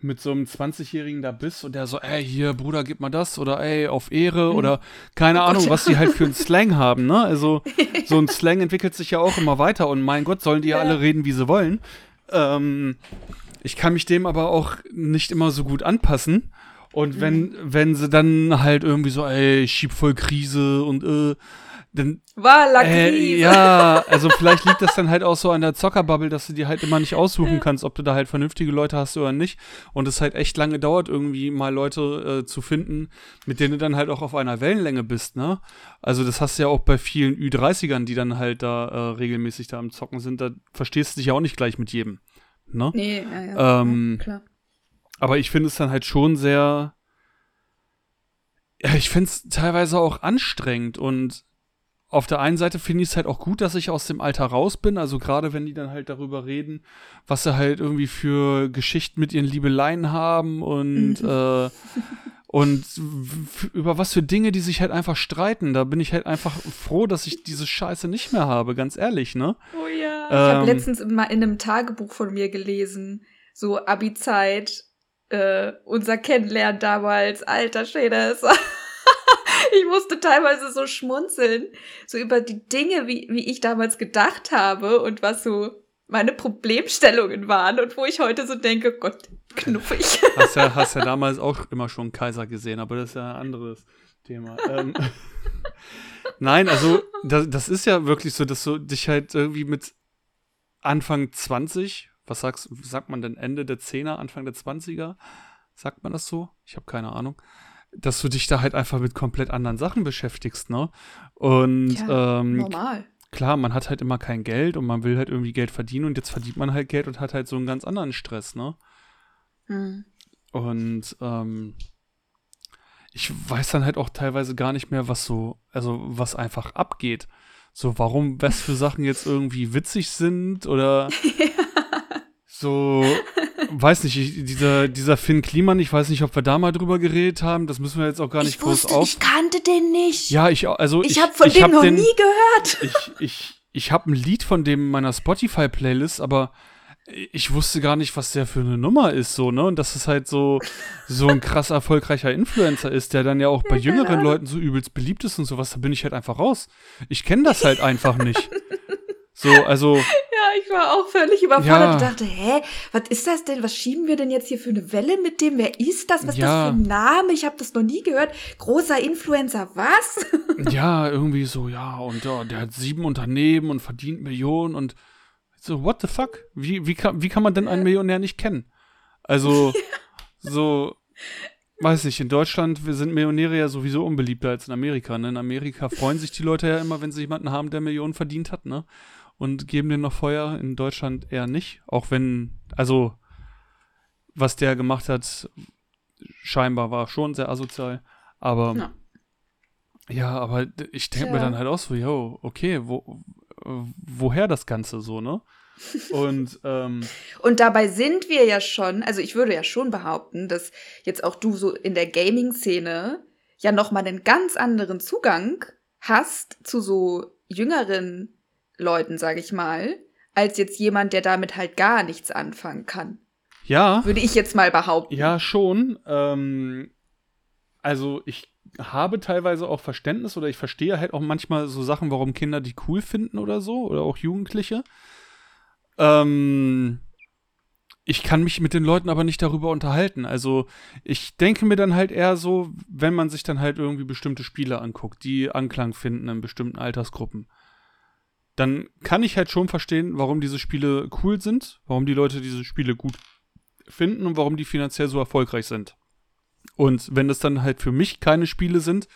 mit so einem 20-Jährigen da bist und der so, ey, hier, Bruder, gib mal das oder ey, auf Ehre mhm. oder keine oh Ahnung, was die halt für einen Slang haben, ne? Also [laughs] so ein Slang entwickelt sich ja auch immer weiter und mein Gott, sollen die ja, ja alle reden, wie sie wollen. Ähm, ich kann mich dem aber auch nicht immer so gut anpassen. Und wenn, mhm. wenn sie dann halt irgendwie so, ey, ich schieb voll Krise und äh, dann. War la äh, Krise. ja, also vielleicht liegt das dann halt auch so an der Zockerbubble, dass du dir halt immer nicht aussuchen kannst, ob du da halt vernünftige Leute hast oder nicht. Und es halt echt lange dauert, irgendwie mal Leute äh, zu finden, mit denen du dann halt auch auf einer Wellenlänge bist, ne? Also das hast du ja auch bei vielen Ü30ern, die dann halt da äh, regelmäßig da am Zocken sind, da verstehst du dich ja auch nicht gleich mit jedem. Ne? Nee, ja, ja, ähm, ja klar. Aber ich finde es dann halt schon sehr. Ja, ich finde es teilweise auch anstrengend und auf der einen Seite finde ich es halt auch gut, dass ich aus dem Alter raus bin. Also gerade wenn die dann halt darüber reden, was sie halt irgendwie für Geschichten mit ihren Liebeleien haben und, mhm. äh, Und über was für Dinge, die sich halt einfach streiten. Da bin ich halt einfach froh, dass ich diese Scheiße nicht mehr habe, ganz ehrlich, ne? Oh ja. Ähm, ich habe letztens mal in einem Tagebuch von mir gelesen, so Abi-Zeit, äh, unser Kennenlernen damals, alter Schäder. [laughs] ich musste teilweise so schmunzeln, so über die Dinge, wie, wie ich damals gedacht habe und was so meine Problemstellungen waren und wo ich heute so denke, Gott, knuffig. [laughs] Hast ja, hast ja damals auch immer schon Kaiser gesehen, aber das ist ja ein anderes Thema. ähm, [laughs] Nein, also das, das ist ja wirklich so, dass du dich halt irgendwie mit Anfang 20, was sagst, sagt man denn Ende der Zehner, Anfang der 20er? Sagt man das so? Ich habe keine Ahnung. Dass du dich da halt einfach mit komplett anderen Sachen beschäftigst, ne? Und ja, ähm, normal klar, man hat halt immer kein Geld und man will halt irgendwie Geld verdienen und jetzt verdient man halt Geld und hat halt so einen ganz anderen Stress, ne? Mhm. Und ähm, ich weiß dann halt auch teilweise gar nicht mehr, was so, also was einfach abgeht. So, warum, was für Sachen jetzt irgendwie witzig sind oder [laughs] so, weiß nicht, ich, dieser, dieser Finn Kliman, ich weiß nicht, ob wir da mal drüber geredet haben, das müssen wir jetzt auch gar nicht ich groß wusste, auf. Ich kannte den nicht. Ja, ich, also ich, ich habe von ich dem hab noch den, nie gehört. [laughs] Ich, ich, ich habe ein Lied von dem in meiner Spotify-Playlist, aber ich wusste gar nicht, was der für eine Nummer ist, so, ne? Und dass es halt so, so ein krass erfolgreicher Influencer ist, der dann ja auch bei jüngeren Leuten so übelst beliebt ist und sowas, da bin ich halt einfach raus. Ich kenne das halt einfach nicht. So, also. Ich war auch völlig überfordert ja. und dachte, hä, was ist das denn? Was schieben wir denn jetzt hier für eine Welle mit dem? Wer ist das? Was ja. ist das für ein Name? Ich habe das noch nie gehört. Großer Influencer, was? [laughs] ja, irgendwie so, ja, und ja, der hat sieben Unternehmen und verdient Millionen und so, what the fuck? Wie, wie, kann, wie kann man denn einen Millionär nicht kennen? Also, [laughs] so, weiß ich, in Deutschland wir sind Millionäre ja sowieso unbeliebter als in Amerika. Ne? In Amerika freuen sich die Leute ja immer, wenn sie jemanden haben, der Millionen verdient hat, ne? Und geben den noch Feuer. In Deutschland eher nicht. Auch wenn, also, was der gemacht hat, scheinbar war schon sehr asozial. Aber, ja, ja aber ich denke mir dann halt auch so, yo, okay, wo, woher das Ganze so, ne? Und, [laughs] ähm, und dabei sind wir ja schon, also ich würde ja schon behaupten, dass jetzt auch du so in der Gaming-Szene ja nochmal einen ganz anderen Zugang hast zu so jüngeren Leuten, sage ich mal, als jetzt jemand, der damit halt gar nichts anfangen kann. Ja. Würde ich jetzt mal behaupten. Ja, schon. Ähm, also ich habe teilweise auch Verständnis oder ich verstehe halt auch manchmal so Sachen, warum Kinder die cool finden oder so oder auch Jugendliche. Ähm, ich kann mich mit den Leuten aber nicht darüber unterhalten. Also ich denke mir dann halt eher so, wenn man sich dann halt irgendwie bestimmte Spiele anguckt, die Anklang finden in bestimmten Altersgruppen dann kann ich halt schon verstehen, warum diese Spiele cool sind, warum die Leute diese Spiele gut finden und warum die finanziell so erfolgreich sind. Und wenn das dann halt für mich keine Spiele sind,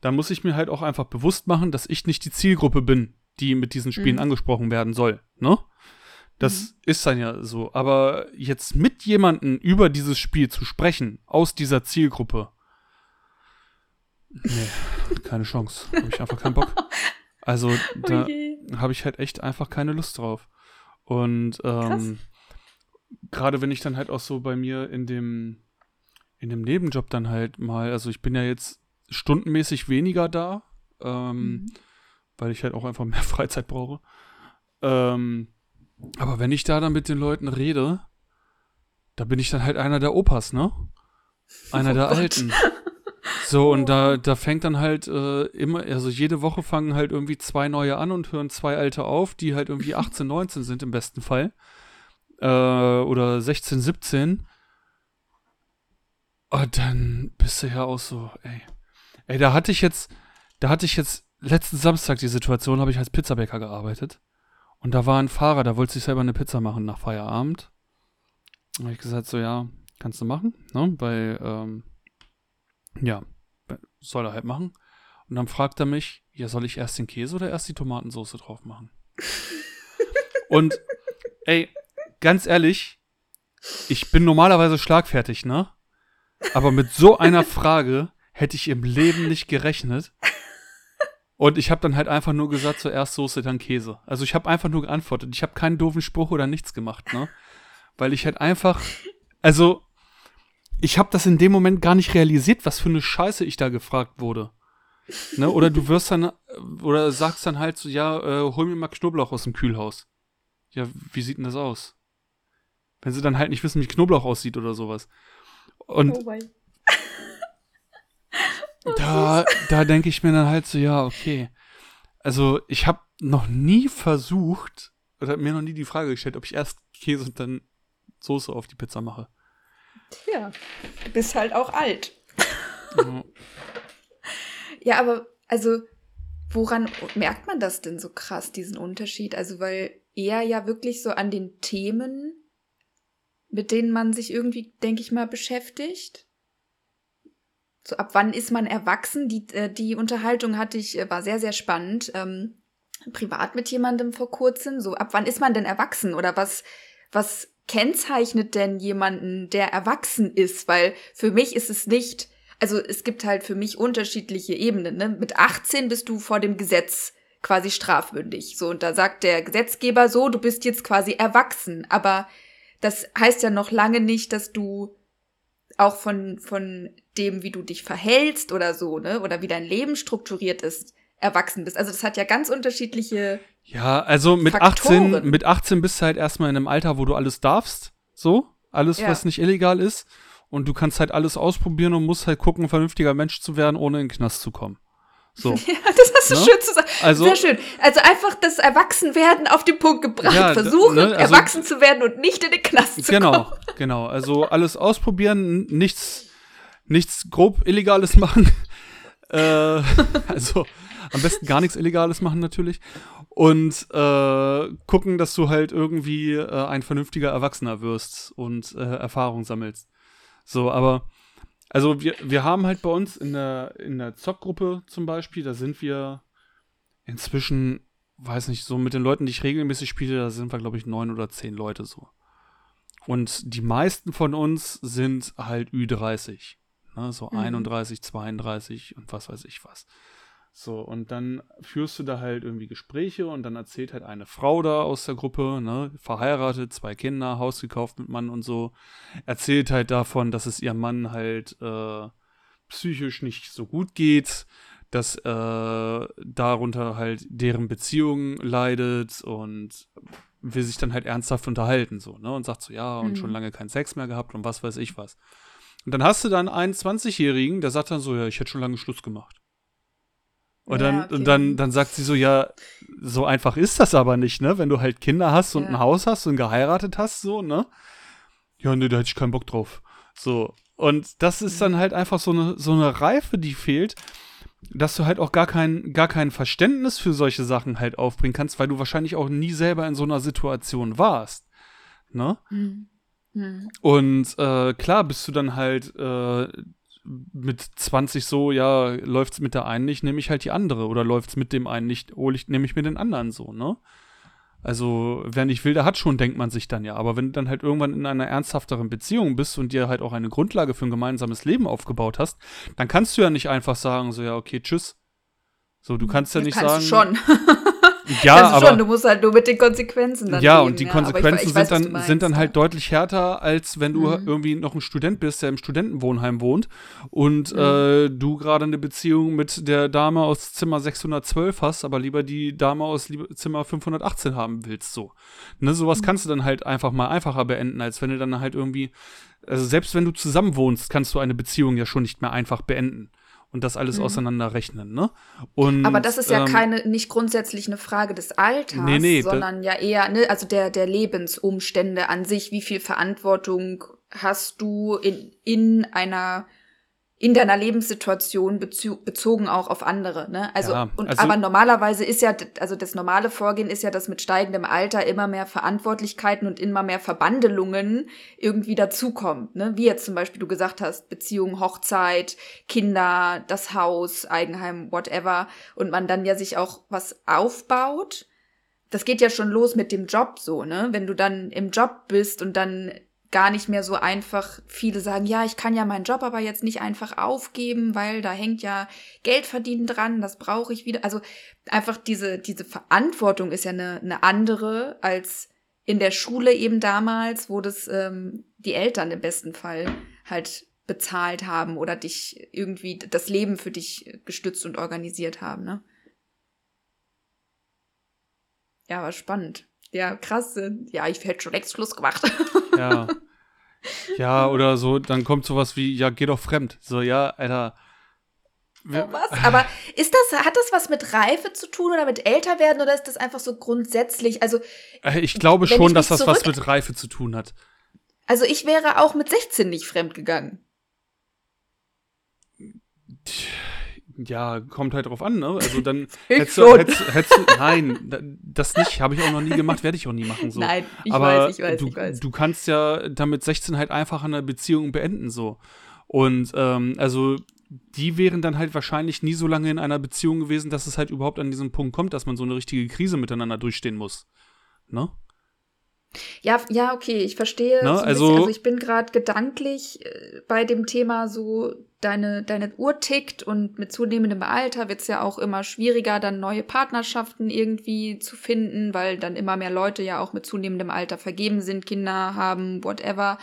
dann muss ich mir halt auch einfach bewusst machen, dass ich nicht die Zielgruppe bin, die mit diesen Spielen mhm. angesprochen werden soll. Ne? Das mhm. ist dann ja so. Aber jetzt mit jemandem über dieses Spiel zu sprechen, aus dieser Zielgruppe, nee, keine Chance. Habe ich einfach keinen Bock. [laughs] Also [laughs] da oh habe ich halt echt einfach keine Lust drauf. Und ähm, gerade wenn ich dann halt auch so bei mir in dem in dem Nebenjob dann halt mal, also ich bin ja jetzt stundenmäßig weniger da, ähm, mhm. weil ich halt auch einfach [laughs] mehr Freizeit brauche. Ähm, aber wenn ich da dann mit den Leuten rede, da bin ich dann halt einer der Opas, ne? Einer oh der Gott. Alten. [laughs] So, und da, da fängt dann halt äh, immer, also jede Woche fangen halt irgendwie zwei neue an und hören zwei alte auf, die halt irgendwie [laughs] 18, 19 sind im besten Fall. Äh, oder 16, 17. Und dann bist du ja auch so, ey. Ey, da hatte ich jetzt, da hatte ich jetzt letzten Samstag die Situation, habe ich als Pizzabäcker gearbeitet. Und da war ein Fahrer, der wollte sich selber eine Pizza machen nach Feierabend. Da habe ich gesagt, so ja, kannst du machen, ne? Weil, ähm, ja, soll er halt machen. Und dann fragt er mich, ja, soll ich erst den Käse oder erst die Tomatensauce drauf machen? [laughs] Und, ey, ganz ehrlich, ich bin normalerweise schlagfertig, ne? Aber mit so einer Frage hätte ich im Leben nicht gerechnet. Und ich habe dann halt einfach nur gesagt, zuerst Soße, dann Käse. Also ich habe einfach nur geantwortet. Ich habe keinen doofen Spruch oder nichts gemacht, ne? Weil ich halt einfach, also ich habe das in dem Moment gar nicht realisiert, was für eine Scheiße ich da gefragt wurde. Ne? Oder du wirst dann, oder sagst dann halt so, ja, äh, hol mir mal Knoblauch aus dem Kühlhaus. Ja, wie sieht denn das aus? Wenn sie dann halt nicht wissen, wie Knoblauch aussieht oder sowas. Und oh [laughs] da, da denke ich mir dann halt so, ja, okay. Also ich habe noch nie versucht, oder mir noch nie die Frage gestellt, ob ich erst Käse und dann Soße auf die Pizza mache. Ja, du bist halt auch alt. Ja. [laughs] ja, aber also woran merkt man das denn so krass, diesen Unterschied? Also, weil er ja wirklich so an den Themen, mit denen man sich irgendwie, denke ich mal, beschäftigt. So, ab wann ist man erwachsen? Die, äh, die Unterhaltung hatte ich, äh, war sehr, sehr spannend. Ähm, privat mit jemandem vor kurzem. So, ab wann ist man denn erwachsen? Oder was, was kennzeichnet denn jemanden, der erwachsen ist? Weil für mich ist es nicht, also es gibt halt für mich unterschiedliche Ebenen. Ne? Mit 18 bist du vor dem Gesetz quasi strafmündig. So, und da sagt der Gesetzgeber so, du bist jetzt quasi erwachsen. Aber das heißt ja noch lange nicht, dass du auch von, von dem, wie du dich verhältst oder so, ne, oder wie dein Leben strukturiert ist, erwachsen bist. Also das hat ja ganz unterschiedliche. Ja, also mit Faktoren. 18, mit 18 bist du halt erstmal in einem Alter, wo du alles darfst. So. Alles, ja. was nicht illegal ist. Und du kannst halt alles ausprobieren und musst halt gucken, ein vernünftiger Mensch zu werden, ohne in den Knast zu kommen. So. [laughs] Ja, das hast du ne? schön zu sagen. Also, Sehr schön. Also einfach das Erwachsenwerden auf den Punkt gebracht. Ja, Versuchen, ne? also, erwachsen zu werden und nicht in den Knast zu genau, kommen. Genau, genau. Also alles ausprobieren, nichts, nichts grob Illegales machen. [laughs] äh, also am besten gar nichts Illegales machen natürlich. Und äh, gucken, dass du halt irgendwie äh, ein vernünftiger Erwachsener wirst und äh, Erfahrung sammelst. So, aber also wir, wir haben halt bei uns in der, in der Zockgruppe zum Beispiel, da sind wir inzwischen, weiß nicht, so mit den Leuten, die ich regelmäßig spiele, da sind wir, glaube ich, neun oder zehn Leute so. Und die meisten von uns sind halt Ü30. Ne, so mhm. 31, 32 und was weiß ich was. So, und dann führst du da halt irgendwie Gespräche und dann erzählt halt eine Frau da aus der Gruppe, ne, verheiratet, zwei Kinder, Haus gekauft mit Mann und so, erzählt halt davon, dass es ihrem Mann halt äh, psychisch nicht so gut geht, dass äh, darunter halt deren Beziehung leidet und will sich dann halt ernsthaft unterhalten, so, ne, und sagt so, ja, und mhm. schon lange keinen Sex mehr gehabt und was weiß ich was. Und dann hast du dann einen 20-Jährigen, der sagt dann so, ja, ich hätte schon lange Schluss gemacht. Und dann, ja, okay. und dann, dann sagt sie so, ja, so einfach ist das aber nicht, ne? Wenn du halt Kinder hast und ja. ein Haus hast und geheiratet hast, so, ne? Ja, ne, da hätte ich keinen Bock drauf. So. Und das ist dann halt einfach so eine, so eine Reife, die fehlt, dass du halt auch gar kein, gar kein Verständnis für solche Sachen halt aufbringen kannst, weil du wahrscheinlich auch nie selber in so einer Situation warst. Ne? Mhm. Mhm. Und äh, klar bist du dann halt äh, mit 20 so, ja, läuft's mit der einen nicht, nehme ich halt die andere. Oder läuft's mit dem einen nicht, hole ich, nehme ich mir den anderen so, ne? Also, wer nicht will, der hat schon, denkt man sich dann ja. Aber wenn du dann halt irgendwann in einer ernsthafteren Beziehung bist und dir halt auch eine Grundlage für ein gemeinsames Leben aufgebaut hast, dann kannst du ja nicht einfach sagen, so, ja, okay, tschüss. So, du kannst ja, ja nicht kannst sagen. Du schon. [laughs] Ja, also aber schon, du musst halt nur mit den Konsequenzen dann Ja, leben, und die ja. Konsequenzen ich, ich weiß, sind, dann, sind dann halt deutlich härter, als wenn du mhm. irgendwie noch ein Student bist, der im Studentenwohnheim wohnt und mhm. äh, du gerade eine Beziehung mit der Dame aus Zimmer 612 hast, aber lieber die Dame aus Zimmer 518 haben willst, so. Ne, sowas mhm. kannst du dann halt einfach mal einfacher beenden, als wenn du dann halt irgendwie, also selbst wenn du zusammen wohnst, kannst du eine Beziehung ja schon nicht mehr einfach beenden und das alles mhm. auseinanderrechnen, ne? Und, Aber das ist ja ähm, keine, nicht grundsätzlich eine Frage des Alters, nee, nee, sondern ja eher, ne, also der, der Lebensumstände an sich, wie viel Verantwortung hast du in, in einer in deiner Lebenssituation bezogen auch auf andere. Ne? Also, ja, und, also, aber normalerweise ist ja, also das normale Vorgehen ist ja, dass mit steigendem Alter immer mehr Verantwortlichkeiten und immer mehr Verbandelungen irgendwie dazukommen. Ne? Wie jetzt zum Beispiel du gesagt hast, Beziehung, Hochzeit, Kinder, das Haus, Eigenheim, whatever. Und man dann ja sich auch was aufbaut. Das geht ja schon los mit dem Job so, ne? Wenn du dann im Job bist und dann gar nicht mehr so einfach. Viele sagen, ja, ich kann ja meinen Job aber jetzt nicht einfach aufgeben, weil da hängt ja Geld verdienen dran, das brauche ich wieder. Also einfach diese, diese Verantwortung ist ja eine, eine andere als in der Schule eben damals, wo das ähm, die Eltern im besten Fall halt bezahlt haben oder dich irgendwie das Leben für dich gestützt und organisiert haben, ne? Ja, war spannend. Ja, krass. Ja, ich hätte schon längst Schluss gemacht. [laughs] Ja. Ja, oder so, dann kommt sowas wie, ja, geh doch fremd. So, ja, Alter. Oh, was? Aber ist das, hat das was mit Reife zu tun oder mit Älterwerden oder ist das einfach so grundsätzlich? Also. Äh, ich glaube schon, ich dass das was mit Reife zu tun hat. Also ich wäre auch mit 16 nicht fremd gegangen. Ja, kommt halt drauf an, ne? Also dann [laughs] hättest du, hättest, hättest du, nein, das nicht, habe ich auch noch nie gemacht, werde ich auch nie machen so. Nein, ich Aber weiß, ich weiß, du, ich weiß. Du kannst ja damit 16 halt einfach eine Beziehung beenden so. Und ähm, also die wären dann halt wahrscheinlich nie so lange in einer Beziehung gewesen, dass es halt überhaupt an diesen Punkt kommt, dass man so eine richtige Krise miteinander durchstehen muss. Ne? Ja, ja, okay, ich verstehe. Ne? So also, also ich bin gerade gedanklich äh, bei dem Thema so, deine, deine Uhr tickt und mit zunehmendem Alter wird es ja auch immer schwieriger, dann neue Partnerschaften irgendwie zu finden, weil dann immer mehr Leute ja auch mit zunehmendem Alter vergeben sind, Kinder haben, whatever.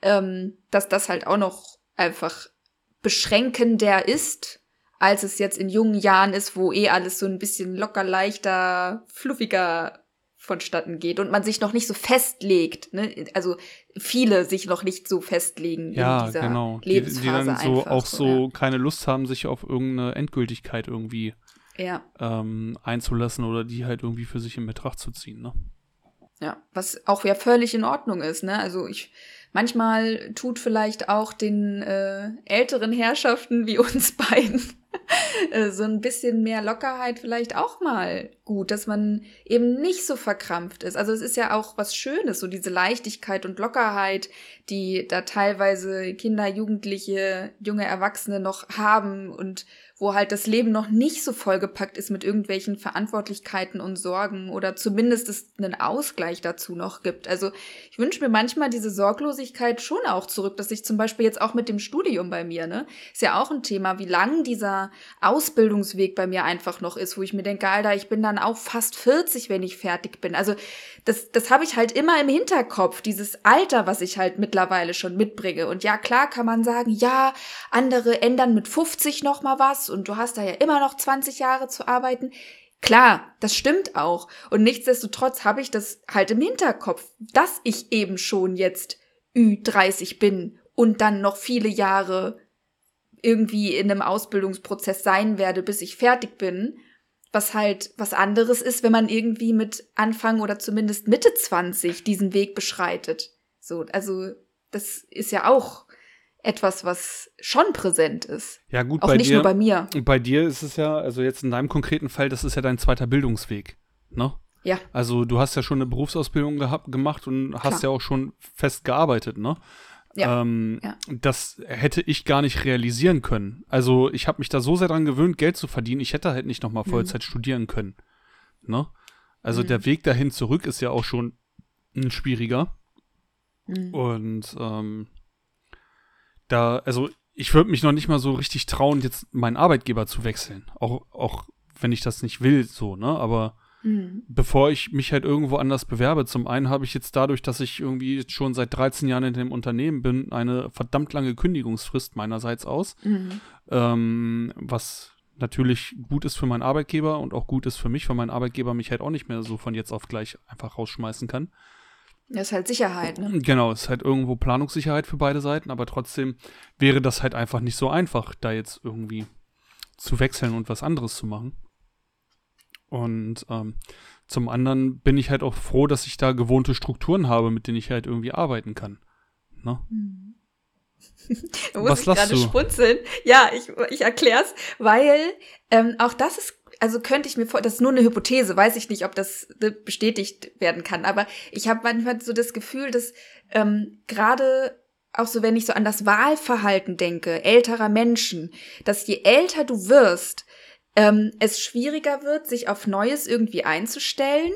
Ähm, dass das halt auch noch einfach beschränkender ist, als es jetzt in jungen Jahren ist, wo eh alles so ein bisschen locker, leichter, fluffiger vonstatten geht und man sich noch nicht so festlegt. Ne? Also viele sich noch nicht so festlegen ja, in dieser genau. Lebensphase. Die, die dann so einfach, auch so ja. keine Lust haben, sich auf irgendeine Endgültigkeit irgendwie Ja, ähm, einzulassen oder die halt irgendwie für sich in Betracht zu ziehen. Ne? ja, was auch ja völlig in Ordnung ist. Ne? Also ich manchmal tut vielleicht auch den äh, älteren Herrschaften wie uns [laughs] beiden [laughs] so ein bisschen mehr Lockerheit vielleicht auch mal gut, dass man eben nicht so verkrampft ist. Also es ist ja auch was Schönes, so diese Leichtigkeit und Lockerheit, die da teilweise Kinder, Jugendliche, junge Erwachsene noch haben und wo halt das Leben noch nicht so vollgepackt ist mit irgendwelchen Verantwortlichkeiten und Sorgen oder zumindest es einen Ausgleich dazu noch gibt. Also ich wünsche mir manchmal diese Sorglosigkeit schon auch zurück, dass ich zum Beispiel jetzt auch mit dem Studium bei mir, ne, ist ja auch ein Thema, wie lang dieser Ausbildungsweg bei mir einfach noch ist, wo ich mir denke, Alter, ich bin dann auch fast 40, wenn ich fertig bin. Also das, das habe ich halt immer im Hinterkopf, dieses Alter, was ich halt mittlerweile schon mitbringe. Und ja, klar kann man sagen, ja, andere ändern mit 50 noch mal was und du hast da ja immer noch 20 Jahre zu arbeiten. Klar, das stimmt auch. Und nichtsdestotrotz habe ich das halt im Hinterkopf, dass ich eben schon jetzt Ü30 bin und dann noch viele Jahre irgendwie in einem Ausbildungsprozess sein werde, bis ich fertig bin. Was halt was anderes ist, wenn man irgendwie mit Anfang oder zumindest Mitte 20 diesen Weg beschreitet. So, also das ist ja auch etwas, was schon präsent ist. Ja, gut, Auch bei nicht dir, nur bei mir. bei dir ist es ja, also jetzt in deinem konkreten Fall, das ist ja dein zweiter Bildungsweg, ne? Ja. Also du hast ja schon eine Berufsausbildung gehabt, gemacht und hast Klar. ja auch schon fest gearbeitet, ne? Ja, Ähm, ja. Das hätte ich gar nicht realisieren können. Also ich habe mich da so sehr dran gewöhnt, Geld zu verdienen. Ich hätte halt nicht noch mal Mhm. Vollzeit studieren können. Ne? Also Mhm. der Weg dahin zurück ist ja auch schon ein schwieriger. Mhm. Und ähm, da, also ich würde mich noch nicht mal so richtig trauen, jetzt meinen Arbeitgeber zu wechseln. Auch, auch wenn ich das nicht will, so, ne? Aber Mhm. bevor ich mich halt irgendwo anders bewerbe, zum einen habe ich jetzt dadurch, dass ich irgendwie schon seit 13 Jahren in dem Unternehmen bin, eine verdammt lange Kündigungsfrist meinerseits aus. Mhm. Ähm, was natürlich gut ist für meinen Arbeitgeber und auch gut ist für mich, weil mein Arbeitgeber mich halt auch nicht mehr so von jetzt auf gleich einfach rausschmeißen kann. Das ist halt Sicherheit, ne? Genau, es ist halt irgendwo Planungssicherheit für beide Seiten, aber trotzdem wäre das halt einfach nicht so einfach, da jetzt irgendwie zu wechseln und was anderes zu machen. Und ähm, zum anderen bin ich halt auch froh, dass ich da gewohnte Strukturen habe, mit denen ich halt irgendwie arbeiten kann. Ne? [laughs] Da muss Was ich gerade du? schmunzeln. Ja, ich, ich erklär's, weil ähm, auch das ist, also könnte ich mir vor, das ist nur eine Hypothese, weiß ich nicht, ob das äh, bestätigt werden kann, aber ich habe manchmal so das Gefühl, dass ähm, gerade auch so, wenn ich so an das Wahlverhalten denke, älterer Menschen, dass je älter du wirst, ähm, es schwieriger wird, sich auf Neues irgendwie einzustellen.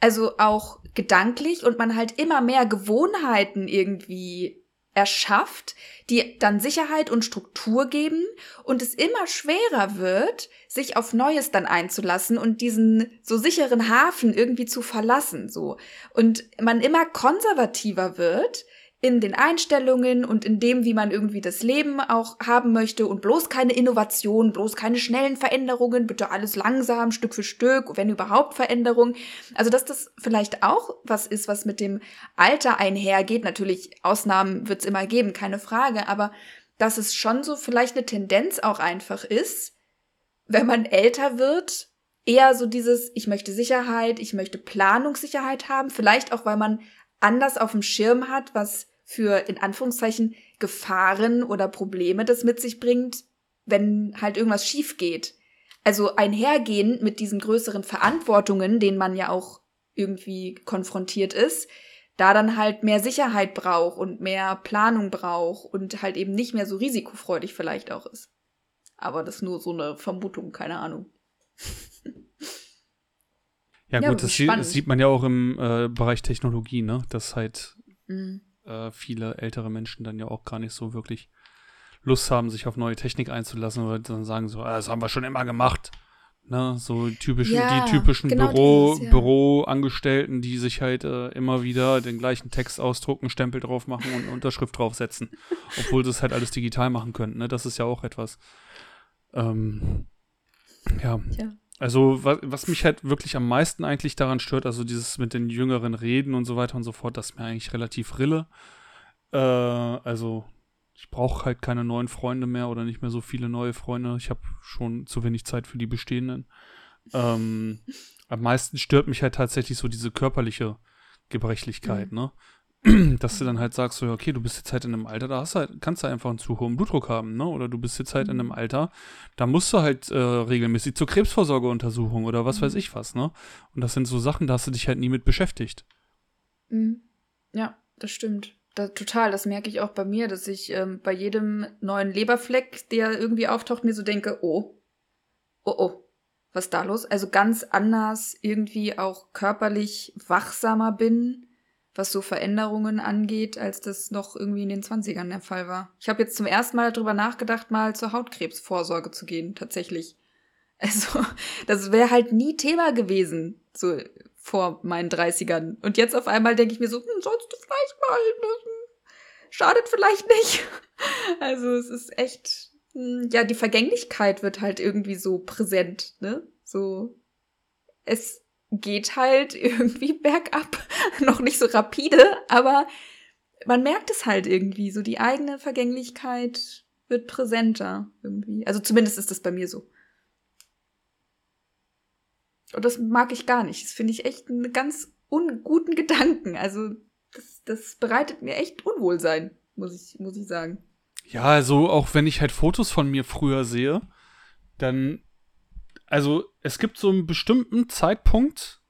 Also auch gedanklich und man halt immer mehr Gewohnheiten irgendwie erschafft, die dann Sicherheit und Struktur geben und es immer schwerer wird, sich auf Neues dann einzulassen und diesen so sicheren Hafen irgendwie zu verlassen, so. Und man immer konservativer wird in den Einstellungen und in dem, wie man irgendwie das Leben auch haben möchte und bloß keine Innovation, bloß keine schnellen Veränderungen, bitte alles langsam, Stück für Stück, wenn überhaupt Veränderungen. Also, dass das vielleicht auch was ist, was mit dem Alter einhergeht. Natürlich, Ausnahmen wird es immer geben, keine Frage, aber dass es schon so vielleicht eine Tendenz auch einfach ist, wenn man älter wird, eher so dieses, ich möchte Sicherheit, ich möchte Planungssicherheit haben, vielleicht auch, weil man anders auf dem Schirm hat, was für in Anführungszeichen Gefahren oder Probleme das mit sich bringt, wenn halt irgendwas schief geht. Also einhergehen mit diesen größeren Verantwortungen, denen man ja auch irgendwie konfrontiert ist, da dann halt mehr Sicherheit braucht und mehr Planung braucht und halt eben nicht mehr so risikofreudig vielleicht auch ist. Aber das ist nur so eine Vermutung, keine Ahnung. ja, gut, das, das, sieht man ja auch im äh, Bereich Technologie, ne? Dass halt mhm äh, viele ältere Menschen dann ja auch gar nicht so wirklich Lust haben, sich auf neue Technik einzulassen oder dann sagen so, ah, das haben wir schon immer gemacht. Ne, so typischen, ja, die typischen genau Büro, dieses, ja. Büroangestellten, die sich halt äh, immer wieder den gleichen Text ausdrucken, Stempel drauf machen und Unterschrift draufsetzen. [laughs] obwohl sie es halt alles digital machen könnten. Ne? Das ist ja auch etwas. Ähm, ja. ja. Also, was, was mich halt wirklich am meisten eigentlich daran stört, also dieses mit den jüngeren Reden und so weiter und so fort, das ist mir eigentlich relativ rille. Äh, also, ich brauche halt keine neuen Freunde mehr oder nicht mehr so viele neue Freunde. Ich habe schon zu wenig Zeit für die bestehenden. Ähm, am meisten stört mich halt tatsächlich so diese körperliche Gebrechlichkeit, mhm. ne? [clears throat] dass du dann halt sagst, so, okay, du bist jetzt halt in einem Alter, da hast du halt, kannst du einfach einen zu hohen Blutdruck haben, ne? Oder du bist jetzt halt in einem mhm. Alter, da musst du halt äh, regelmäßig zur Krebsvorsorgeuntersuchung oder was mhm. weiß ich was, ne? Und das sind so Sachen, da hast du dich halt nie mit beschäftigt. Mhm. Ja, das stimmt. Da, total, das merke ich auch bei mir, dass ich ähm, bei jedem neuen Leberfleck, der irgendwie auftaucht, mir so denke, oh, oh, oh, was ist da los? Also ganz anders irgendwie auch körperlich wachsamer bin was so Veränderungen angeht, als das noch irgendwie in den 20ern der Fall war. Ich habe jetzt zum ersten Mal darüber nachgedacht, mal zur Hautkrebsvorsorge zu gehen, tatsächlich. Also, [laughs] das wäre halt nie Thema gewesen, so vor meinen 30ern. Und jetzt auf einmal denke ich mir so, hm, sollst du vielleicht mal, hm, schadet vielleicht nicht. [laughs] Also, es ist echt, hm, ja, die Vergänglichkeit wird halt irgendwie so präsent, ne? So, es geht halt [laughs] irgendwie bergab. [laughs] Noch nicht so rapide, aber man merkt es halt irgendwie. So die eigene Vergänglichkeit wird präsenter irgendwie. Also zumindest ist das bei mir so. Und das mag ich gar nicht. Das finde ich echt einen ganz unguten Gedanken. Also das, das bereitet mir echt Unwohlsein, muss ich, muss ich sagen. Ja, also auch wenn ich halt Fotos von mir früher sehe, dann also es gibt so einen bestimmten Zeitpunkt,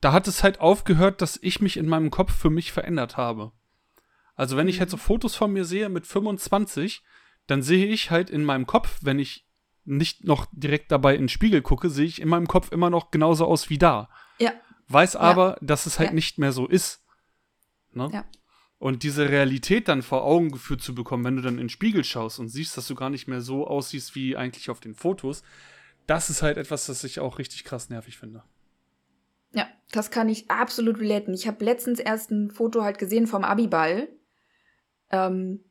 da hat es halt aufgehört, dass ich mich in meinem Kopf für mich verändert habe. Also wenn ich halt so. Fotos von mir sehe mit 25, dann sehe ich halt in meinem Kopf, wenn ich nicht noch direkt dabei in den Spiegel gucke, sehe ich in meinem Kopf immer noch genauso aus wie da. Ja. Weiß aber, ja. dass es halt ja. nicht mehr so ist. Ne? Ja. Und diese Realität dann vor Augen geführt zu bekommen, wenn du dann in den Spiegel schaust und siehst, dass du gar nicht mehr so aussiehst wie eigentlich auf den Fotos, das ist halt etwas, das ich auch richtig krass nervig finde. Ja, das kann ich absolut relaten. Ich habe letztens erst ein Foto halt gesehen vom Abiball. Ähm,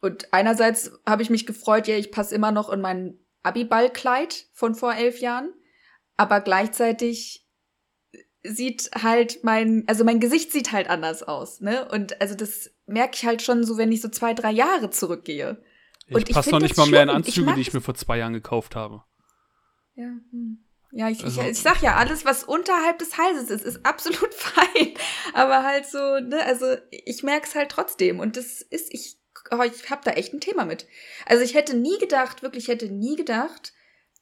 und einerseits habe ich mich gefreut, ja, ich passe immer noch in mein Abiballkleid von vor elf Jahren. Aber gleichzeitig sieht halt mein, also mein Gesicht sieht halt anders aus, ne? Und also das merke ich halt schon so, wenn ich so zwei, drei Jahre zurückgehe. Ich passe noch nicht mal mehr in Anzüge, ich die ich mir vor zwei Jahren gekauft habe. Ja, hm. Ja, ich, also, ich, ich sag ja, alles, was unterhalb des Halses ist, ist absolut [laughs] fein. Aber halt so, ne, also ich merk's halt trotzdem. Und das ist, ich, oh, ich hab da echt ein Thema mit. Also ich hätte nie gedacht, wirklich hätte nie gedacht,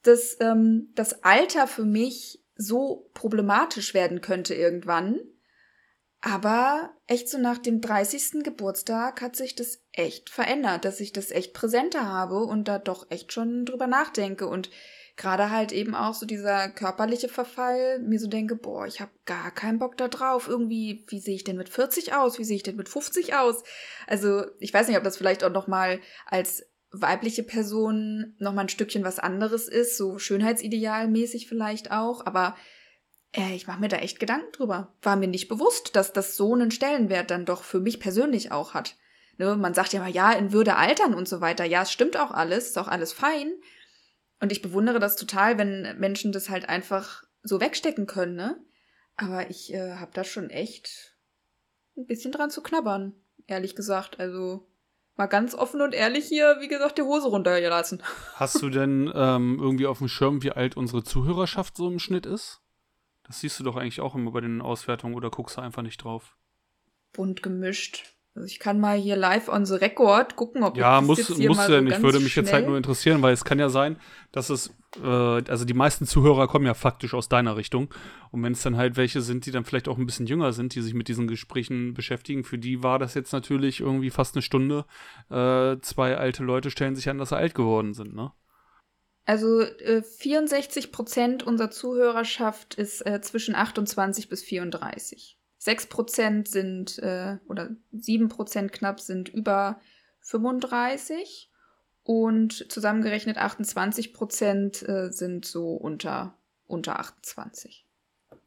dass ähm, das Alter für mich so problematisch werden könnte irgendwann. Aber echt so nach dem 30. Geburtstag hat sich das echt verändert, dass ich das echt präsenter habe und da doch echt schon drüber nachdenke. Und gerade halt eben auch so dieser körperliche Verfall, mir so denke, boah, ich habe gar keinen Bock da drauf. Irgendwie, wie sehe ich denn mit 40 aus? Wie sehe ich denn mit 50 aus? Also, ich weiß nicht, ob das vielleicht auch noch mal als weibliche Person noch mal ein Stückchen was anderes ist, so schönheitsidealmäßig vielleicht auch, aber Äh, ich mache mir da echt Gedanken drüber. War mir nicht bewusst, dass das so einen Stellenwert dann doch für mich persönlich auch hat. Ne, man sagt ja mal, ja, in Würde altern und so weiter. Ja, es stimmt auch alles, ist auch alles fein. Und ich bewundere das total, wenn Menschen das halt einfach so wegstecken können, ne? Aber ich äh, habe da schon echt ein bisschen dran zu knabbern, ehrlich gesagt. Also mal ganz offen und ehrlich hier, wie gesagt, die Hose runtergelassen. [laughs] Hast du denn ähm, irgendwie auf dem Schirm, wie alt unsere Zuhörerschaft so im Schnitt ist? Das siehst du doch eigentlich auch immer bei den Auswertungen oder guckst du einfach nicht drauf? Bunt gemischt. Also ich kann mal hier live on the record gucken, ob ja, ich muss, das jetzt hier musst mal du so nicht. ganz Würde mich jetzt halt nur interessieren, weil es kann ja sein, dass es, äh, also die meisten Zuhörer kommen ja faktisch aus deiner Richtung. Und wenn es dann halt welche sind, die dann vielleicht auch ein bisschen jünger sind, die sich mit diesen Gesprächen beschäftigen, für die war das jetzt natürlich irgendwie fast eine Stunde. Äh, zwei alte Leute stellen sich an, dass sie alt geworden sind, ne? Also äh, 64 Prozent unserer Zuhörerschaft ist äh, zwischen 28 bis 34. 6 Prozent sind, äh, oder 7 Prozent knapp sind über 35 und zusammengerechnet 28 Prozent äh, sind so unter, unter 28.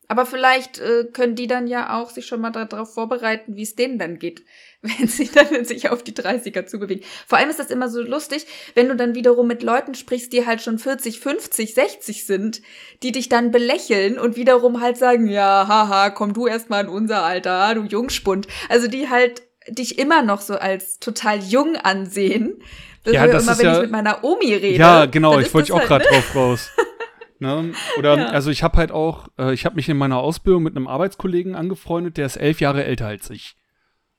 Aber vielleicht äh, können die dann ja auch sich schon mal darauf vorbereiten, wie es denen dann geht, [laughs] wenn sie dann [laughs] sich auf die 30er zubewegen. Vor allem ist das immer so lustig, wenn du dann wiederum mit Leuten sprichst, die halt schon 40, 50, 60 sind, die dich dann belächeln und wiederum halt sagen, ja, haha, komm du erst mal in unser Alter, du Jungspund. Also die halt dich immer noch so als total jung ansehen. Das Ja, das immer, ist wenn ja- ich mit meiner Omi rede. Ja, genau, ich wollte auch halt, gerade ne? drauf raus. [laughs] Ne? Oder, Ja. also ich habe halt auch, äh, ich habe mich in meiner Ausbildung mit einem Arbeitskollegen angefreundet, der ist elf Jahre älter als ich.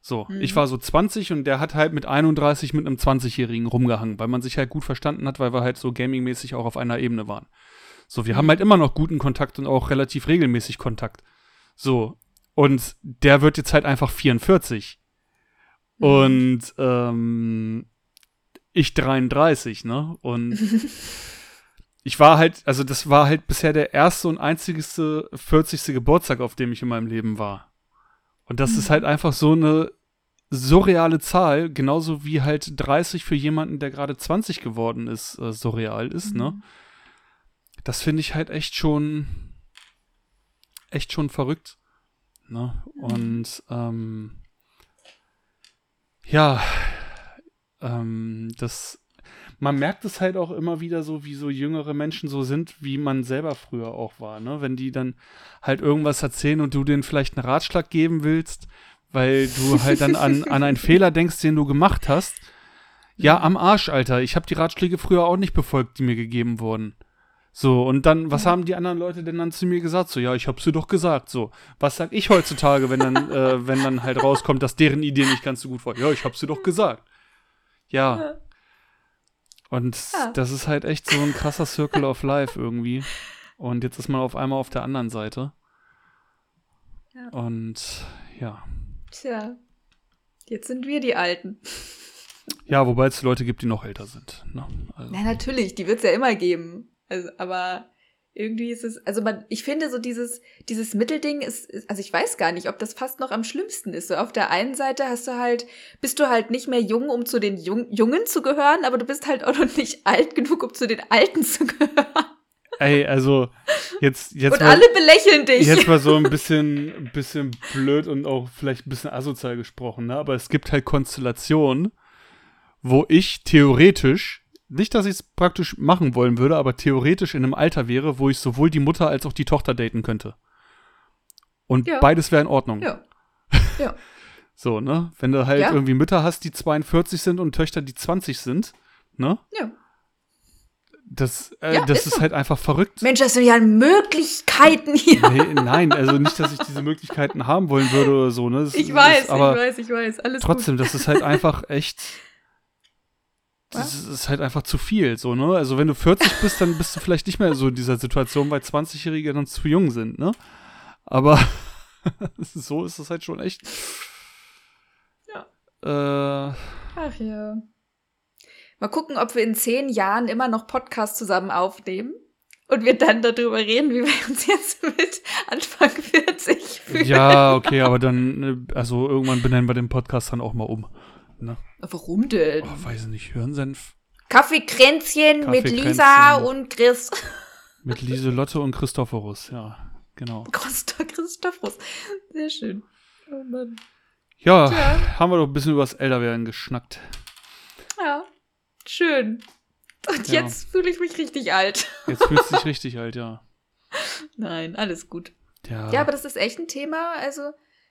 So, Mhm. ich war so 20 und der hat halt mit 31 mit einem 20-Jährigen rumgehangen, weil man sich halt gut verstanden hat, weil wir halt so gamingmäßig auch auf einer Ebene waren. So, wir Mhm. haben halt immer noch guten Kontakt und auch relativ regelmäßig Kontakt. So, und der wird jetzt halt einfach 44. Mhm. Und ähm, ich 33, ne? Und [laughs] ich war halt, also das war halt bisher der erste und einzigste 40. Geburtstag, auf dem ich in meinem Leben war. Und das ist Mhm. halt einfach so eine surreale Zahl, genauso wie halt 30 für jemanden, der gerade 20 geworden ist, äh, surreal ist, ne? Mhm. Das finde ich halt echt schon, echt schon verrückt. Ne? Und ähm, ja, ähm, das, man merkt es halt auch immer wieder so, wie so jüngere Menschen so sind, wie man selber früher auch war, ne? Wenn die dann halt irgendwas erzählen und du denen vielleicht einen Ratschlag geben willst, weil du halt dann an, an einen Fehler denkst, den du gemacht hast. Ja, am Arsch, Alter. Ich habe die Ratschläge früher auch nicht befolgt, die mir gegeben wurden. So, und dann, was haben die anderen Leute denn dann zu mir gesagt? So, ja, ich hab's dir doch gesagt. So, was sag ich heutzutage, wenn dann, äh, wenn dann halt rauskommt, dass deren Idee nicht ganz so gut war? Ja, ich hab's dir doch gesagt. Ja. Und Ja. das ist halt echt so ein krasser Circle of Life irgendwie. Und jetzt ist man auf einmal auf der anderen Seite. Ja. Und ja. Tja, jetzt sind wir die Alten. Ja, wobei es Leute gibt, die noch älter sind. Ne? Also, Na, natürlich, die wird's ja immer geben. Also, aber irgendwie ist es, also man, ich finde so dieses, dieses Mittelding ist, also ich weiß gar nicht, ob das fast noch am schlimmsten ist. So auf der einen Seite hast du halt, bist du halt nicht mehr jung, um zu den Jung, Jungen zu gehören, aber du bist halt auch noch nicht alt genug, um zu den Alten zu gehören. ey, also jetzt, jetzt Und mal, alle belächeln dich. jetzt mal so ein bisschen, ein bisschen blöd und auch vielleicht ein bisschen asozial gesprochen, ne? Aber es gibt halt Konstellationen, wo ich theoretisch, nicht, dass ich es praktisch machen wollen würde, aber theoretisch in einem Alter wäre, wo ich sowohl die Mutter als auch die Tochter daten könnte. Und Ja. beides wäre in Ordnung. Ja. [laughs] Ja. So, ne? Wenn du halt Ja. irgendwie Mütter hast, die 42 sind und Töchter, die 20 sind, ne? Ja. Das, äh, Ja, das ist ist, halt einfach verrückt. Mensch, das sind ja Möglichkeiten hier. [laughs] Nee, nein, also nicht, dass ich diese Möglichkeiten haben wollen würde oder so, ne? Das Ich weiß, aber ich weiß, ich weiß. Alles trotzdem, das ist halt einfach [laughs] echt. Das ist halt einfach zu viel, so, ne? Also, wenn du 40 bist, dann bist du vielleicht nicht mehr so in dieser Situation, weil 20-Jährige dann zu jung sind, ne? Aber [laughs] so ist es halt schon echt. Ja. Äh, Ach ja. Mal gucken, ob wir in zehn Jahren immer noch Podcasts zusammen aufnehmen und wir dann darüber reden, wie wir uns jetzt mit Anfang 40 fühlen. ja, okay, aber dann, äh, also irgendwann benennen wir den Podcast dann auch mal um. Ne? Warum denn? Oh, weiß ich nicht, Hirnsenf Kaffeekränzchen mit Kaffeekränzchen. Lisa und Chris. [laughs] mit Lieselotte und Christophorus, ja. Genau. Christophorus. Sehr schön. Oh Mann. Ja, Tja. haben wir doch ein bisschen über das Älterwerden geschnackt. Ja, schön. Und Ja. jetzt fühle ich mich richtig alt. [laughs] Jetzt fühlst du dich richtig alt, ja. Nein, alles gut. Ja, Ja, aber das ist echt ein Thema. Also,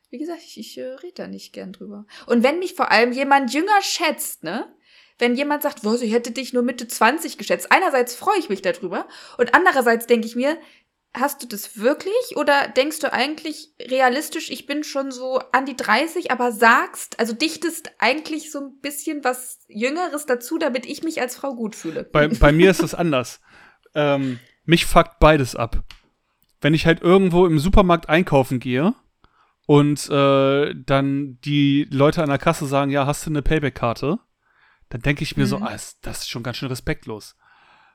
wie gesagt, ich, ich äh, rede da nicht gern drüber. Und wenn mich vor allem jemand jünger schätzt, ne? Wenn jemand sagt, was, ich hätte dich nur Mitte 20 geschätzt. Einerseits freue ich mich darüber und andererseits denke ich mir, hast du das wirklich oder denkst du eigentlich realistisch, ich bin schon so an die 30, aber sagst, also dichtest eigentlich so ein bisschen was Jüngeres dazu, damit ich mich als Frau gut fühle? bei, [laughs] bei mir ist es anders. Ähm, mich fuckt beides ab. Wenn ich halt irgendwo im Supermarkt einkaufen gehe und äh, dann die Leute an der Kasse sagen, ja, hast du eine Payback-Karte? Dann denke ich mir so, Mhm. ah, ist- das ist schon ganz schön respektlos.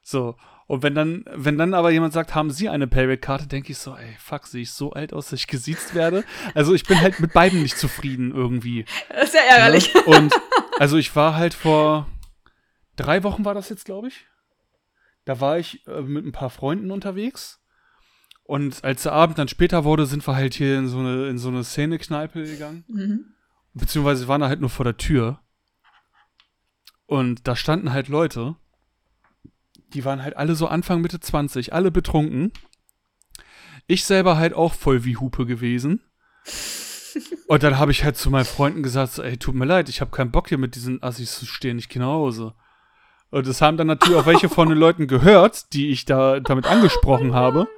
So. Und wenn dann, wenn dann aber jemand sagt, haben Sie eine Payback-Karte, denke ich so, ey, fuck, sehe ich so alt aus, dass ich gesiezt werde? Also ich bin halt mit beiden nicht zufrieden irgendwie. Das ist ja ärgerlich. Ne? Und also ich war halt vor drei Wochen war das jetzt, glaube ich. Da war ich äh, mit ein paar Freunden unterwegs. Und als der Abend dann später wurde, sind wir halt hier in so eine, in so eine Szene-Kneipe gegangen. Mhm. Beziehungsweise waren da halt nur vor der Tür. Und da standen halt Leute, die waren halt alle so Anfang, Mitte 20, alle betrunken. Ich selber halt auch voll wie Hupe gewesen. [laughs] Und dann habe ich halt zu meinen Freunden gesagt, ey, tut mir leid, ich habe keinen Bock hier mit diesen Assis zu stehen, ich gehe nach Hause. Und das haben dann natürlich auch welche von den Leuten gehört, die ich da damit angesprochen habe,